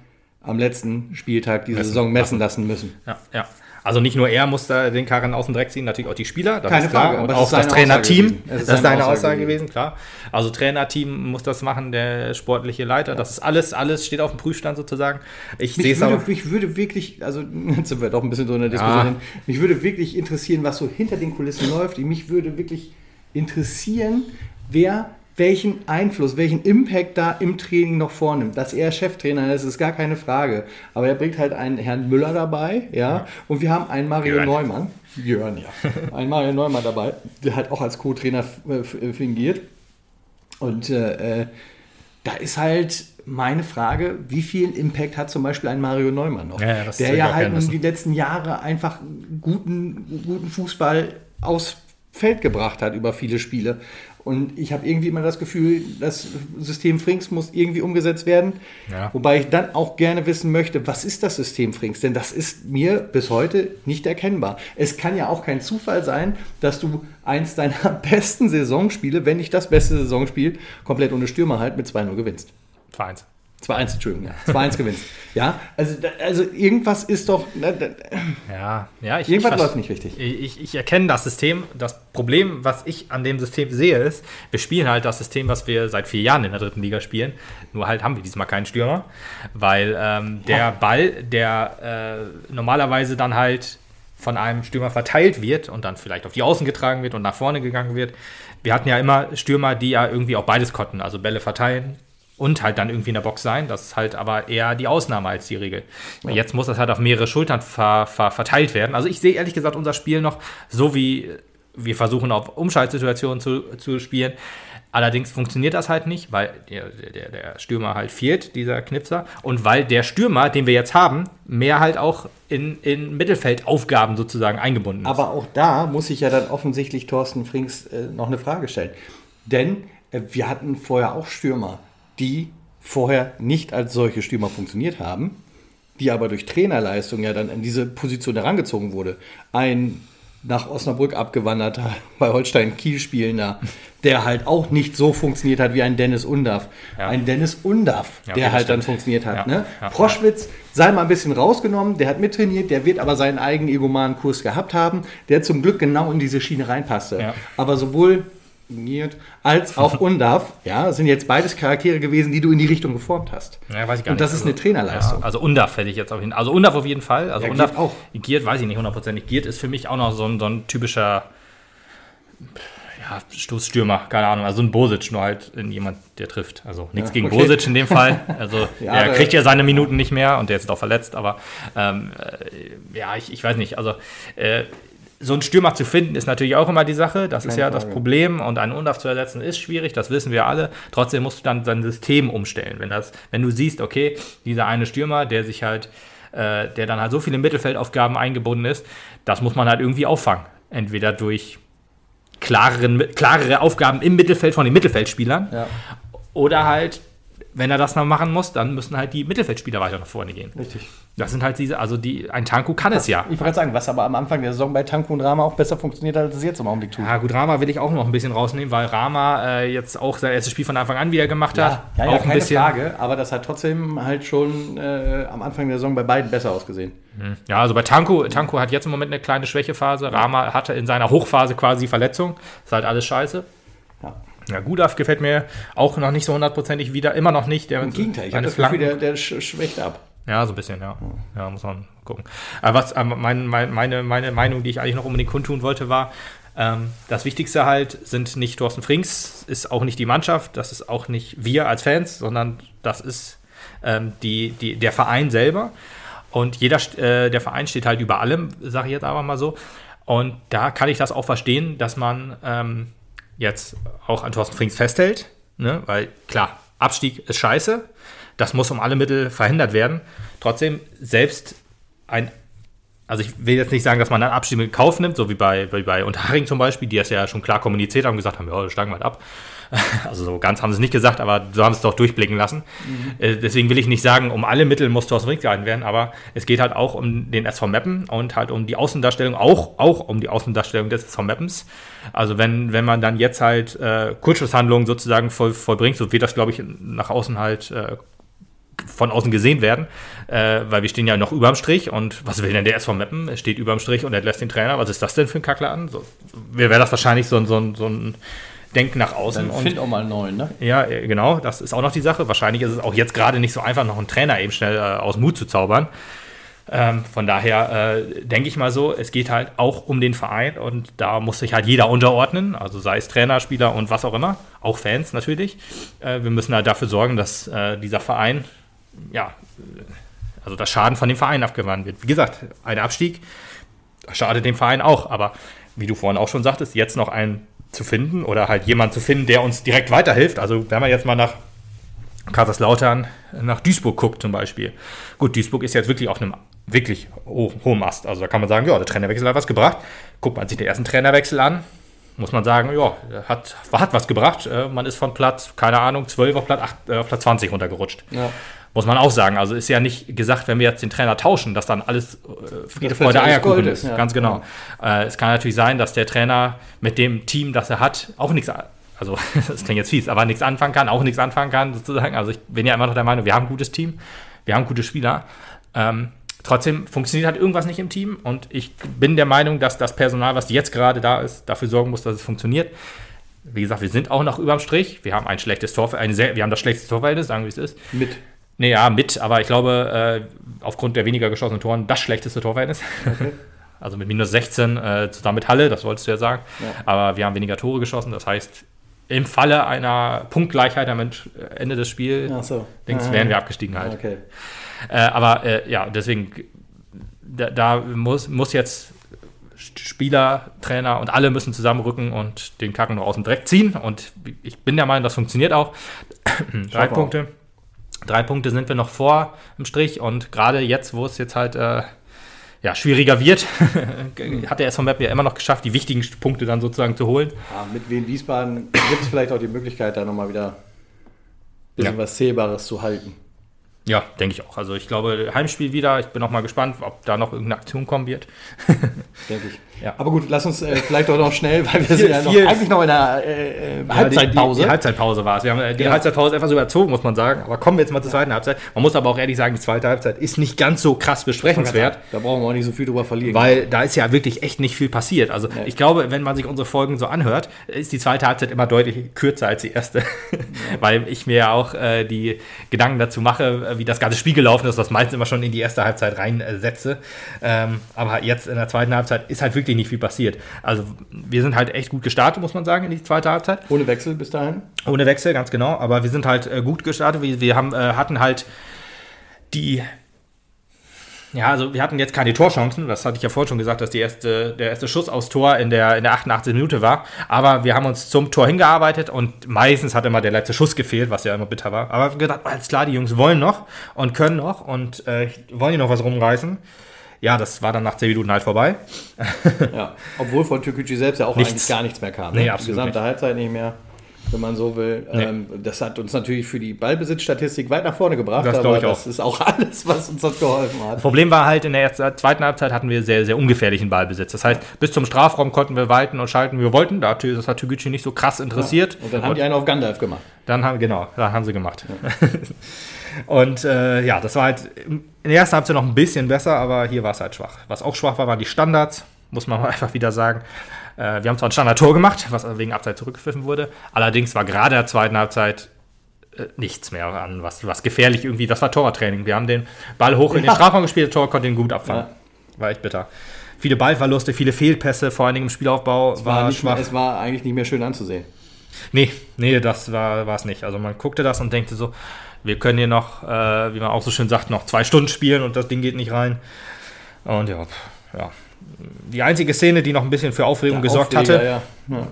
am letzten Spieltag diese Saison messen lassen müssen. Ja, ja. Also nicht nur er muss da den Karren aus dem Dreck ziehen, natürlich auch die Spieler, das Keine ist klar. Frage, und auch das Trainerteam. Das ist, das ist eine Aussage, gewesen, klar. Also Trainerteam muss das machen, der sportliche Leiter. Das ist alles, alles steht auf dem Prüfstand sozusagen. Ich sehe es auch. Mich würde wirklich, also jetzt sind wir doch ein bisschen so in der Diskussion, ja. mich würde wirklich interessieren, was so hinter den Kulissen läuft. Mich würde wirklich interessieren, wer welchen Einfluss, welchen Impact da im Training noch vornimmt. Dass er Cheftrainer ist, ist gar keine Frage. Aber er bringt halt einen Herrn Müller dabei, ja, ja. und wir haben einen Mario Jörn. Neumann, Jörn, ja, einen Mario Neumann dabei, der halt auch als Co-Trainer äh, fingiert. Und äh, äh, da ist halt meine Frage, wie viel Impact hat zum Beispiel ein Mario Neumann noch? Ja, der ja halt in die letzten Jahre einfach guten, guten Fußball aufs Feld gebracht hat über viele Spiele. Und ich habe irgendwie immer das Gefühl, das System Frings muss irgendwie umgesetzt werden. Ja. Wobei ich dann auch gerne wissen möchte, was ist das System Frings? Denn das ist mir bis heute nicht erkennbar. Es kann ja auch kein Zufall sein, dass du eins deiner besten Saisonspiele, wenn nicht das beste Saisonspiel, komplett ohne Stürmer halt mit 2-0 gewinnst. 2-1. 2-1, Entschuldigung, ja. 2-1 gewinnst. Ja, also, also irgendwas ist doch. Ja, ja, ich, Irgendwas ich, läuft nicht richtig. Ich, ich, erkenne das System. Das Problem, was ich an dem System sehe, ist, wir spielen halt das System, was wir seit vier Jahren in der dritten Liga spielen. Nur halt haben wir diesmal keinen Stürmer, weil ähm, der Ball, der äh, normalerweise dann halt von einem Stürmer verteilt wird und dann vielleicht auf die Außen getragen wird und nach vorne gegangen wird. Wir hatten ja immer Stürmer, die ja irgendwie auch beides konnten, also Bälle verteilen und halt dann irgendwie in der Box sein. Das ist halt aber eher die Ausnahme als die Regel. Ja. Jetzt muss das halt auf mehrere Schultern ver, ver, verteilt werden. Also ich sehe ehrlich gesagt unser Spiel noch so wie wir versuchen auf Umschaltsituationen zu, zu spielen. Allerdings funktioniert das halt nicht, weil der, der, der Stürmer halt fehlt, dieser Knipser. Und weil der Stürmer, den wir jetzt haben, mehr halt auch in, in Mittelfeldaufgaben sozusagen eingebunden ist. Aber auch da muss ich ja dann offensichtlich Thorsten Frings äh, noch eine Frage stellen. Denn äh, wir hatten vorher auch Stürmer die vorher nicht als solche Stürmer funktioniert haben, die aber durch Trainerleistung ja dann in diese Position herangezogen wurde. Ein nach Osnabrück abgewanderter, bei Holstein Kiel spielender, der halt auch nicht so funktioniert hat wie ein Dennis Undaff. Ja. Ein Dennis Undaff, ja, der halt stimmt. dann funktioniert hat. Ja, ne? Proschwitz sei mal ein bisschen rausgenommen, der hat mittrainiert, der wird aber seinen eigenen egomanen Kurs gehabt haben, der zum Glück genau in diese Schiene reinpasste. Aber sowohl als auch Undarf, ja, sind jetzt beides Charaktere gewesen, die du in die Richtung geformt hast. Ja, weiß ich gar Und das nicht. ist eine Trainerleistung. Ja, also Undarf hätte ich jetzt auf jeden Fall. Also Undarf auf jeden Fall. Also ja, Undarf auch. Giert weiß ich nicht hundertprozentig. Giert ist für mich auch noch so ein, so ein typischer ja, Stoßstürmer, keine Ahnung. Also ein Bosic, nur halt in jemand, der trifft. Also nichts ja, gegen okay. Bosic in dem Fall. Also ja, er kriegt ja seine Minuten nicht mehr und der ist auch verletzt, aber ähm, äh, ja, ich, ich weiß nicht. Also äh, so einen Stürmer zu finden, ist natürlich auch immer die Sache. Das Keine ist ja Frage. das Problem. Und einen Undaf zu ersetzen, ist schwierig, das wissen wir alle. Trotzdem musst du dann dein System umstellen. Wenn, das, wenn du siehst, okay, dieser eine Stürmer, der sich halt, äh, der dann halt so viele Mittelfeldaufgaben eingebunden ist, das muss man halt irgendwie auffangen. Entweder durch klareren, klarere Aufgaben im Mittelfeld von den Mittelfeldspielern ja. oder halt wenn er das noch machen muss, dann müssen halt die Mittelfeldspieler weiter nach vorne gehen. Richtig. Das sind halt diese, also die, ein Tanku kann es ja. Ich wollte sagen, was aber am Anfang der Saison bei Tanku und Rama auch besser funktioniert hat, als es jetzt im Augenblick tut. Ja, gut, Rama will ich auch noch ein bisschen rausnehmen, weil Rama äh, jetzt auch sein erstes Spiel von Anfang an wieder gemacht hat. Ja, ja, auch ja keine bisschen. Frage, aber das hat trotzdem halt schon äh, am Anfang der Saison bei beiden besser ausgesehen. Hm. Ja, also bei Tanku, Tanku hat jetzt im Moment eine kleine Schwächephase. Rama hatte in seiner Hochphase quasi Verletzung. Ist halt alles scheiße. Ja. Ja, Gudaf gefällt mir auch noch nicht so hundertprozentig wieder, immer noch nicht. Der, Im Gegenteil, ich habe das Gefühl, der, der schwächt ab. Ja, so ein bisschen, ja. Ja, muss man gucken. Aber was, mein, mein, meine, meine Meinung, die ich eigentlich noch unbedingt kundtun wollte, war, ähm, das Wichtigste halt sind nicht Thorsten Frings, ist auch nicht die Mannschaft, das ist auch nicht wir als Fans, sondern das ist ähm, die, die, der Verein selber. Und jeder, äh, der Verein steht halt über allem, sage ich jetzt aber mal so. Und da kann ich das auch verstehen, dass man ähm, jetzt auch an Thorsten Frings festhält, ne? weil klar, Abstieg ist scheiße, das muss um alle Mittel verhindert werden. Trotzdem, selbst ein, also ich will jetzt nicht sagen, dass man einen Abstieg in Kauf nimmt, so wie bei, wie bei Unterharing zum Beispiel, die das ja schon klar kommuniziert haben gesagt haben, ja, steigen wir halt ab. Also so ganz haben sie es nicht gesagt, aber so haben sie es doch durchblicken lassen. Mhm. Deswegen will ich nicht sagen, um alle Mittel muss Thorsten Rink gehalten werden, aber es geht halt auch um den SV Meppen und halt um die Außendarstellung, auch, auch um die Außendarstellung des SV Meppens. Also wenn, wenn man dann jetzt halt äh, Kurzschlusshandlungen sozusagen voll, vollbringt, so wird das, glaube ich, nach außen halt äh, von außen gesehen werden, äh, weil wir stehen ja noch überm Strich und was will denn der SV Meppen? Er steht überm Strich und entlässt den Trainer. Was ist das denn für ein Kackladen? So, wäre das wahrscheinlich so, so, so ein Denk nach außen. Dann find auch mal einen neuen, ne? Ja, äh, genau, das ist auch noch die Sache. Wahrscheinlich ist es auch jetzt gerade nicht so einfach, noch einen Trainer eben schnell äh, aus Mut zu zaubern. Ähm, von daher äh, denke ich mal so, es geht halt auch um den Verein und da muss sich halt jeder unterordnen, also sei es Trainer, Spieler und was auch immer, auch Fans natürlich. Äh, wir müssen halt dafür sorgen, dass äh, dieser Verein, ja, also das Schaden von dem Verein abgewandt wird. Wie gesagt, ein Abstieg schadet dem Verein auch, aber wie du vorhin auch schon sagtest, jetzt noch einen zu finden oder halt jemand zu finden, der uns direkt weiterhilft. Also wenn man jetzt mal nach Kaiserslautern, nach Duisburg guckt zum Beispiel. Gut, Duisburg ist jetzt wirklich auf einem wirklich ho hohem Ast. Also da kann man sagen, ja, der Trainerwechsel hat was gebracht. Guckt man sich den ersten Trainerwechsel an, muss man sagen, ja, hat, hat was gebracht. Äh, man ist von Platz, keine Ahnung, 12 auf Platz, 8, äh, auf Platz 20 runtergerutscht. Ja. Muss man auch sagen. Also ist ja nicht gesagt, wenn wir jetzt den Trainer tauschen, dass dann alles äh, Friede, Freude, Eierkuchen ist. Ja. Ganz genau. Ja. Äh, es kann natürlich sein, dass der Trainer mit dem Team, das er hat, auch nichts, also das klingt jetzt fies, aber nichts anfangen kann, auch nichts anfangen kann sozusagen. Also ich bin ja immer noch der Meinung, wir haben ein gutes Team, wir haben gute Spieler. Ähm, Trotzdem funktioniert halt irgendwas nicht im Team und ich bin der Meinung, dass das Personal, was jetzt gerade da ist, dafür sorgen muss, dass es funktioniert. Wie gesagt, wir sind auch noch überm Strich. Wir haben ein schlechtes Tor, eine sehr, wir haben das schlechteste Torverhältnis, sagen wir es ist. Mit. Nee, ja, mit, aber ich glaube, äh, aufgrund der weniger geschossenen Toren das schlechteste Torverhältnis. Okay. Also mit minus 16 äh, zusammen mit Halle, das wolltest du ja sagen. Ja. Aber wir haben weniger Tore geschossen, das heißt, im Falle einer Punktgleichheit am Ende des Spiels so. Dings, wären wir abgestiegen halt. Okay. Äh, aber äh, ja, deswegen, da, da, muss, muss jetzt Spieler, Trainer und alle müssen zusammenrücken und den Kacken noch aus dem Dreck ziehen. Und ich bin der Meinung, das funktioniert auch. Drei Punkte. Drei Punkte sind wir noch vor im Strich und gerade jetzt, wo es jetzt halt äh, ja, schwieriger wird, hat der SV Map ja immer noch geschafft, die wichtigen Punkte dann sozusagen zu holen. Ja, mit Wien Wiesbaden gibt es vielleicht auch die Möglichkeit, da nochmal wieder ein bisschen ja. was Zählbares zu halten. Ja, denke ich auch. Also ich glaube, Heimspiel wieder. Ich bin auch mal gespannt, ob da noch irgendeine Aktion kommen wird. denke ich. Ja. Aber gut, lass uns äh, vielleicht doch noch schnell, weil wir sind ja noch, eigentlich noch in der äh, äh Halbzeitpause. Die, die, die, Halbzeitpause war es. Wir haben äh, die ja. Halbzeitpause etwas überzogen, muss man sagen. Aber kommen wir jetzt mal zur zweiten Halbzeit. Man muss aber auch ehrlich sagen, die zweite Halbzeit ist nicht ganz so krass besprechenswert. Da brauchen wir auch nicht so viel drüber verlieren. Weil da ist ja wirklich echt nicht viel passiert. Also ja. ich glaube, wenn man sich unsere Folgen so anhört, ist die zweite Halbzeit immer deutlich kürzer als die erste. weil ich mir ja auch äh, die Gedanken dazu mache, äh, wie das ganze Spiel gelaufen ist, das meistens immer schon in die erste Halbzeit reinsetze. Ähm, aber jetzt in der zweiten Halbzeit ist halt wirklich nicht viel passiert. Also wir sind halt echt gut gestartet, muss man sagen, in die zweite Halbzeit. Ohne Wechsel bis dahin? Ohne Wechsel, ganz genau. Aber wir sind halt äh, gut gestartet. Wir, wir haben, äh, hatten halt die ja, also wir hatten jetzt keine Torchancen, das hatte ich ja vorhin schon gesagt, dass die erste, der erste Schuss aufs Tor in der, in der 88. Minute war. Aber wir haben uns zum Tor hingearbeitet und meistens hat immer der letzte Schuss gefehlt, was ja immer bitter war. Aber wir gedacht, alles klar, die Jungs wollen noch und können noch und äh, wollen die noch was rumreißen ja, das war dann nach 10 Minuten halt vorbei. ja, obwohl von Türkgücü selbst ja auch nichts. eigentlich gar nichts mehr kam. Ne? Nee, absolut Die gesamte nicht. Halbzeit nicht mehr, wenn man so will. Nee. Ähm, das hat uns natürlich für die Ballbesitzstatistik weit nach vorne gebracht, das aber das ist auch alles, was uns das geholfen hat. Das Problem war halt, in der zweiten Halbzeit hatten wir sehr, sehr ungefährlichen Ballbesitz. Das heißt, bis zum Strafraum konnten wir weiten und schalten, wie wir wollten. Das hat Türkgücü nicht so krass interessiert. Ja. Und dann haben und die einen auf Gandalf gemacht. Dann haben, genau, da haben sie gemacht. Ja. Und äh, ja, das war halt in der ersten Halbzeit noch ein bisschen besser, aber hier war es halt schwach. Was auch schwach war, waren die Standards, muss man einfach wieder sagen. Äh, wir haben zwar ein Standard-Tor gemacht, was wegen Abzeit zurückgepfiffen wurde. Allerdings war gerade der zweiten Halbzeit äh, nichts mehr an, was, was gefährlich irgendwie, das war Torwarttraining. Wir haben den Ball hoch in den Strafraum gespielt, der Tor konnte ihn gut abfangen. Ja. War echt bitter. Viele Ballverluste, viele Fehlpässe, vor allen Dingen im Spielaufbau. Es war, war schwach. Mehr, es war eigentlich nicht mehr schön anzusehen. Nee, nee, das war es nicht. Also man guckte das und denkte so, wir können hier noch, äh, wie man auch so schön sagt, noch zwei Stunden spielen und das Ding geht nicht rein. Und ja, ja. Die einzige Szene, die noch ein bisschen für Aufregung ja, gesorgt Aufleger, hatte, ja. Ja.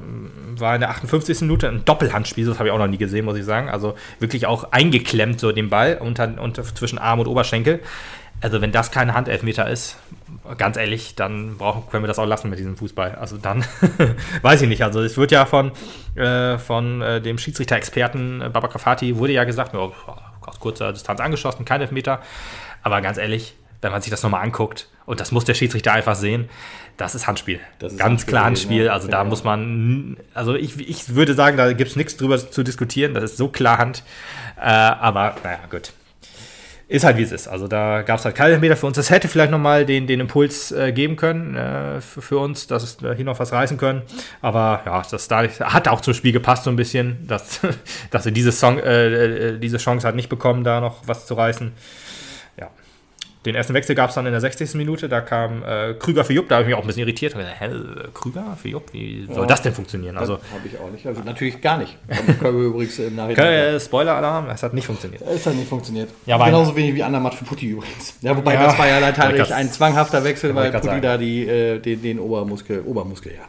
war in der 58. Minute ein Doppelhandspiel. Das habe ich auch noch nie gesehen, muss ich sagen. Also wirklich auch eingeklemmt, so den Ball unter, unter, zwischen Arm und Oberschenkel. Also, wenn das kein Handelfmeter ist, ganz ehrlich, dann brauchen, können wir das auch lassen mit diesem Fußball. Also, dann weiß ich nicht. Also, es wird ja von, äh, von äh, dem Schiedsrichter-Experten äh, Babak Rafati wurde ja gesagt, oh, aus kurzer Distanz angeschossen, kein Elfmeter. Aber ganz ehrlich, wenn man sich das nochmal anguckt, und das muss der Schiedsrichter einfach sehen, das ist Handspiel. Das ist Ganz Handspiel, klar Handspiel. Also da muss man, also ich, ich würde sagen, da gibt es nichts drüber zu diskutieren. Das ist so klar Hand. Äh, aber naja, gut. Ist halt wie es ist. Also da gab es halt keine Meter für uns. Das hätte vielleicht nochmal den, den Impuls äh, geben können äh, für, uns, dass wir hier noch was reißen können. Aber ja, das da hat auch zum Spiel gepasst so ein bisschen, dass, dass wir diese, Song, äh, äh diese Chance halt nicht bekommen, da noch was zu reißen. Den ersten Wechsel gab es dann in der 60. Minute, da kam äh, Krüger für Jupp, da habe ich mich auch ein bisschen irritiert. Gesagt, Hä, Krüger für Jupp, wie soll ja, das denn funktionieren? Also, habe ich auch nicht. Also natürlich gar nicht. übrigens im Nachhinein. Spoiler-Alarm, es hat nicht funktioniert. Es hat nicht funktioniert. Ja, Genauso wenig wie Andermatt für Putti übrigens. Ja, wobei ja, das war ja letztendlich ein zwanghafter Wechsel, weil Putti da die, äh, den, den Obermuskel, Obermuskel, ja.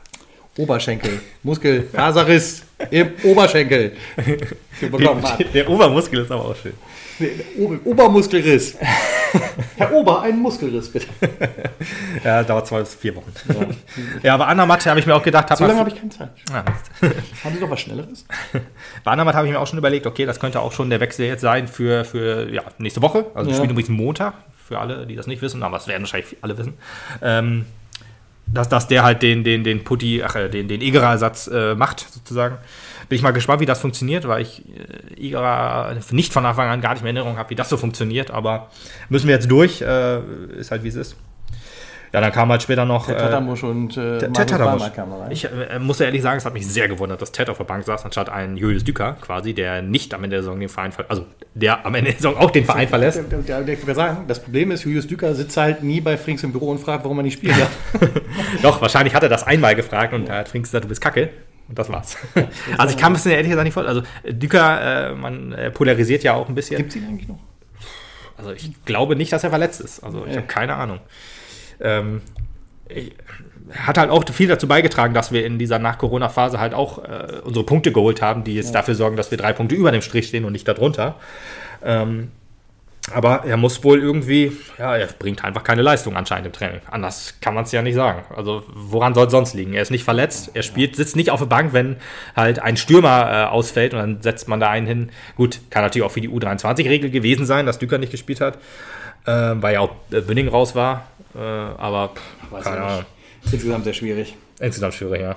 Oberschenkel, Muskel, Faserriss im Oberschenkel. Der Obermuskel ist aber auch schön. Obermuskelriss. Herr Ober, einen Muskelriss bitte. ja, dauert zwei bis vier Wochen. Ja, ja aber Andermatt habe ich mir auch gedacht. So lange habe ich keine Zeit. Ah, Haben Sie noch was Schnelleres? Bei Andermatt habe ich mir auch schon überlegt, okay, das könnte auch schon der Wechsel jetzt sein für, für ja, nächste Woche. Also ja. spielt übrigens Montag, für alle, die das nicht wissen, aber das werden wahrscheinlich alle wissen. Ähm, dass, dass der halt den, den, den Putti, ach, äh, den, den Egera-Ersatz äh, macht, sozusagen. Bin ich mal gespannt, wie das funktioniert, weil ich äh, nicht von Anfang an gar nicht mehr in Erinnerung habe, wie das so funktioniert, aber müssen wir jetzt durch, äh, ist halt wie es ist. Ja, dann kam halt später noch. Der Tatamusch äh, und äh, Tatamusch. Ich äh, muss ehrlich sagen, es hat mich sehr gewundert, dass Ted auf der Bank saß, anstatt ein Julius Düker quasi, der nicht am Ende der Saison den Verein verlässt. Also der am Ende der Saison auch den Verein verlässt. Ich würde sagen, das Problem ist, Julius Düker sitzt halt nie bei Frings im Büro und fragt, warum er nicht spielt. Doch, wahrscheinlich hat er das einmal gefragt und da hat Frings gesagt, du bist kacke. Und das war's. also ich kann es mir ehrlich gesagt nicht vorstellen. Also Düker, äh, man äh, polarisiert ja auch ein bisschen. Gibt es ihn eigentlich noch? Also ich glaube nicht, dass er verletzt ist. Also ich habe keine Ahnung ähm, hat halt auch viel dazu beigetragen, dass wir in dieser Nach-Corona-Phase halt auch äh, unsere Punkte geholt haben, die jetzt ja. dafür sorgen, dass wir drei Punkte über dem Strich stehen und nicht darunter. Ähm, aber er muss wohl irgendwie, ja, er bringt einfach keine Leistung anscheinend im Training. Anders kann man es ja nicht sagen. Also woran soll es sonst liegen? Er ist nicht verletzt, er spielt, sitzt nicht auf der Bank, wenn halt ein Stürmer äh, ausfällt und dann setzt man da einen hin. Gut, kann natürlich auch für die U23-Regel gewesen sein, dass Düker nicht gespielt hat, äh, weil ja auch äh, Bünning raus war. Äh, aber pff, keine Ahnung. Insgesamt sehr schwierig. Insgesamt schwierig, ja.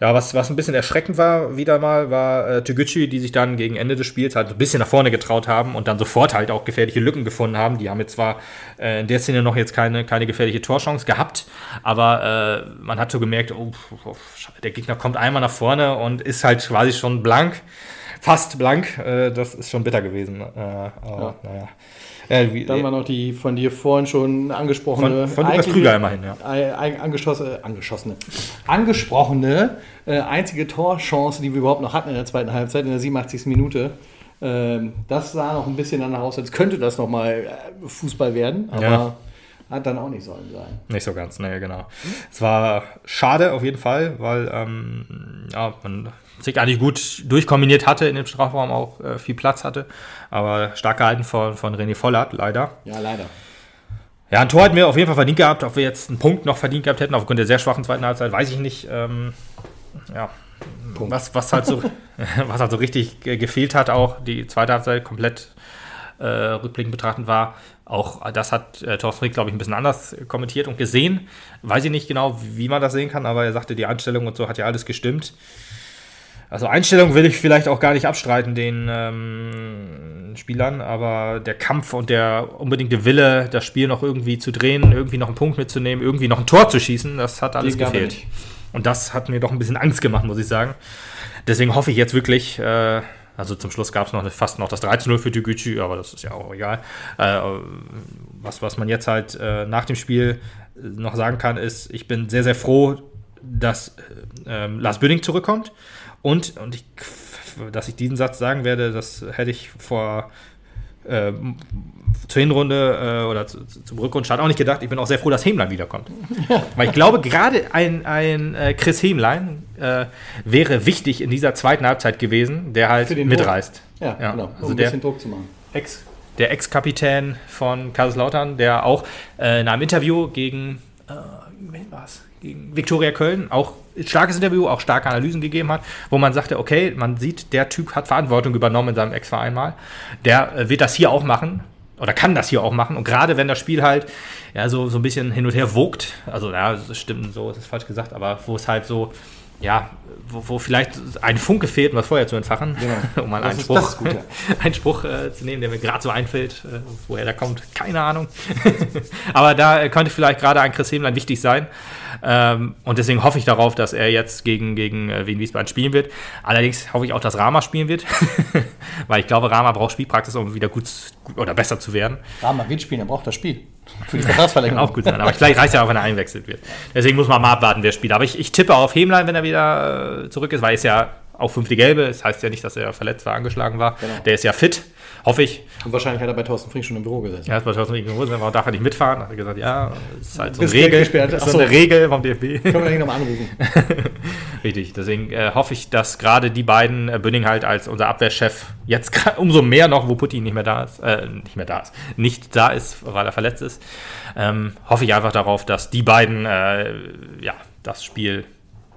Ja, was, was ein bisschen erschreckend war, wieder mal, war äh, Toguchi, die sich dann gegen Ende des Spiels halt ein bisschen nach vorne getraut haben und dann sofort halt auch gefährliche Lücken gefunden haben. Die haben jetzt zwar äh, in der Szene noch jetzt keine, keine gefährliche Torchance gehabt, aber äh, man hat so gemerkt, oh, oh, der Gegner kommt einmal nach vorne und ist halt quasi schon blank, fast blank. Äh, das ist schon bitter gewesen. Äh, aber ja. naja. Ja, wie, Dann war noch die von dir vorhin schon angesprochene. Von, von Lukas Krüger immerhin, ja. Angeschossene, angeschossene, angesprochene äh, einzige Torchance, die wir überhaupt noch hatten in der zweiten Halbzeit, in der 87. Minute. Ähm, das sah noch ein bisschen danach aus, als könnte das nochmal äh, Fußball werden, aber. Ja. Hat dann auch nicht sollen sein. Nicht so ganz, ne, genau. Es war schade auf jeden Fall, weil ähm, ja, man sich eigentlich gut durchkombiniert hatte in dem Strafraum, auch äh, viel Platz hatte. Aber stark gehalten von, von René Vollert, leider. Ja, leider. Ja, ein Tor hätten wir auf jeden Fall verdient gehabt. Ob wir jetzt einen Punkt noch verdient gehabt hätten, aufgrund der sehr schwachen zweiten Halbzeit, weiß ich nicht. Ähm, ja, was, was, halt so, was halt so richtig gefehlt hat, auch die zweite Halbzeit komplett äh, rückblickend betrachtend war. Auch das hat äh, Thorsten Frick, glaube ich, ein bisschen anders kommentiert und gesehen. Weiß ich nicht genau, wie man das sehen kann, aber er sagte, die Einstellung und so hat ja alles gestimmt. Also Einstellung will ich vielleicht auch gar nicht abstreiten den ähm, Spielern, aber der Kampf und der unbedingte Wille, das Spiel noch irgendwie zu drehen, irgendwie noch einen Punkt mitzunehmen, irgendwie noch ein Tor zu schießen, das hat alles gefehlt. Und das hat mir doch ein bisschen Angst gemacht, muss ich sagen. Deswegen hoffe ich jetzt wirklich, äh, also zum Schluss gab es noch fast noch das 13-0 für Duguchi, aber das ist ja auch egal. Äh, was, was man jetzt halt äh, nach dem Spiel noch sagen kann, ist, ich bin sehr, sehr froh, dass äh, Lars Bünding zurückkommt. Und, und ich, dass ich diesen Satz sagen werde, das hätte ich vor äh, zur Hinrunde äh, oder zu, zum Rückrundstart auch nicht gedacht. Ich bin auch sehr froh, dass Hemlein wiederkommt. Weil ich glaube, gerade ein, ein äh, Chris Hemlein äh, wäre wichtig in dieser zweiten Halbzeit gewesen, der halt mitreißt. Ja, ja, genau, um also ein bisschen Druck zu machen. Ex, der Ex-Kapitän von Kaiserslautern, der auch äh, in einem Interview gegen, äh, wen war es? gegen Viktoria Köln auch starkes Interview, auch starke Analysen gegeben hat, wo man sagte, okay, man sieht, der Typ hat Verantwortung übernommen in seinem Ex-Verein mal. Der äh, wird das hier auch machen oder kann das hier auch machen. Und gerade wenn das Spiel halt ja, so, so ein bisschen hin und her wogt, also ja, das stimmt, so ist es falsch gesagt, aber wo es halt so ja, wo, wo, vielleicht ein Funke fehlt, um das Feuer zu entfachen, genau. um mal einen Spruch, einen Spruch äh, zu nehmen, der mir gerade so einfällt, äh, woher der kommt, keine Ahnung. Aber da könnte vielleicht gerade ein Chris Hemlein wichtig sein. Ähm, und deswegen hoffe ich darauf, dass er jetzt gegen, gegen äh, Wien Wiesbaden spielen wird. Allerdings hoffe ich auch, dass Rama spielen wird, weil ich glaube, Rama braucht Spielpraxis, um wieder gut, gut oder besser zu werden. Rama wird spielen, er braucht das Spiel. Für die Vertragsverlängerung. auch gut sein, aber vielleicht reicht ja auch, wenn er einwechselt wird. Deswegen muss man mal abwarten, wer spielt. Aber ich, ich tippe auf Hemlein, wenn er wieder äh, zurück ist, weil er ist ja auch fünfte Gelbe. Das heißt ja nicht, dass er verletzt war, angeschlagen war. Genau. Der ist ja fit. Hoffe ich. Und wahrscheinlich hat er bei Thorsten Frink schon im Büro gesessen. Ja, ist bei Thorsten Frink im Büro gesessen, aber darf er nicht mitfahren. Hat er gesagt, ja, ist halt so eine Regel. Ist so eine Regel vom DFB. Können wir ihn nochmal anrufen. Richtig, deswegen äh, hoffe ich, dass gerade die beiden, äh, Bünning halt als unser Abwehrchef, jetzt umso mehr noch, wo Putin nicht mehr da ist, äh, nicht mehr da ist, nicht da ist, weil er verletzt ist, ähm, hoffe ich einfach darauf, dass die beiden, äh, ja, das Spiel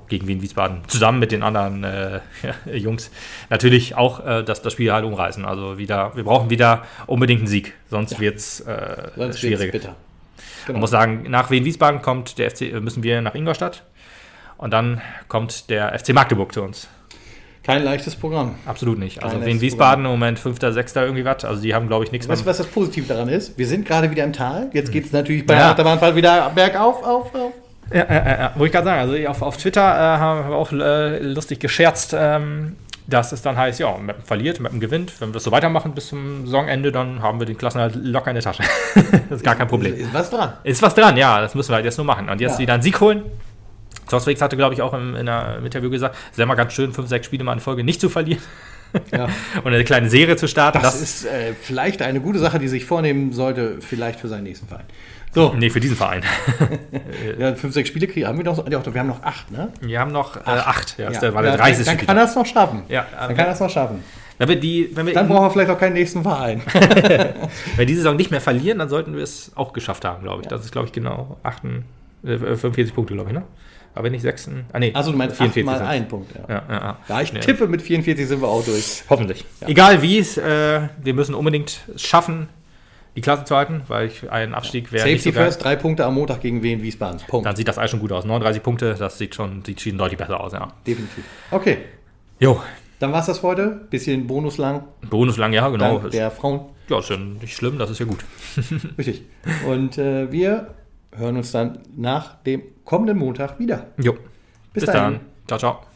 gegen Wien Wiesbaden zusammen mit den anderen äh, Jungs natürlich auch äh, das, das Spiel halt umreißen. Also wieder, wir brauchen wieder unbedingt einen Sieg, sonst ja. wird es äh, schwierig. Bitter. Genau. Man muss sagen, nach Wien Wiesbaden kommt der FC, müssen wir nach Ingolstadt und dann kommt der FC Magdeburg zu uns. Kein leichtes Programm. Absolut nicht. Also Wien Wiesbaden im Moment 5., 6. irgendwie was. Also die haben, glaube ich, nichts mehr. Weißt du, was das Positive daran ist? Wir sind gerade wieder im Tal. Jetzt geht es natürlich bei ja. der Achterbahnfahrt wieder bergauf, auf, auf. Ja, ja, ja, wollte ich gerade sagen. Also auf, auf Twitter äh, haben wir auch äh, lustig gescherzt, ähm, dass es dann heißt, ja, Mappen verliert, Mappen gewinnt. Wenn wir das so weitermachen bis zum Saisonende, dann haben wir den Klassen halt locker in der Tasche. das ist gar kein Problem. Ist was dran. Ist was dran, ja. Das müssen wir halt jetzt nur machen. Und jetzt ja. wieder einen Sieg holen. Zorswix hatte, glaube ich, auch im, in einem Interview gesagt, es wäre mal ganz schön, fünf, sechs Spiele mal in Folge nicht zu verlieren. Ja. und eine kleine Serie zu starten. Das, das ist äh, vielleicht eine gute Sache, die sich vornehmen sollte, vielleicht für seinen nächsten Verein. So. Nee, für diesen Verein. ja, fünf, sechs Spiele kriegen, haben wir noch, wir haben noch acht, ne? Wir haben noch äh, acht. Ja, ja. Der war der 30. Dann, dann kann er es noch schaffen. Ja, dann kann er es noch schaffen. Die, dann brauchen wir vielleicht auch keinen nächsten Verein. wenn wir diese Saison nicht mehr verlieren, dann sollten wir es auch geschafft haben, glaube ich. Das ist, glaube ich, genau 8, äh, 45 Punkte, glaube ich, ne? Aber nicht 6. Ah, nee. Also du meinst 44 mal ein Punkt. Ja. Ja, ja, ja. ich tippe, mit 44 sind wir auch durch. Hoffentlich. Egal wie es, äh, wir müssen unbedingt schaffen, die Klasse zu halten, weil ich ein Abstieg wäre. Safety First, drei Punkte am Montag gegen Wien Wiesbaden. Punkt. Dann sieht das alles schon gut aus. 39 Punkte, das sieht schon, sieht schon deutlich besser aus, ja. Definitiv. Okay. Jo. Dann war es das heute. Bisschen bonuslang. Bonuslang, ja, genau. Dank der Frauen. Ja, ist ja nicht schlimm, das ist ja gut. Richtig. Und äh, wir hören uns dann nach dem kommenden Montag wieder. Jo. Bis, Bis dann. Ciao, ciao.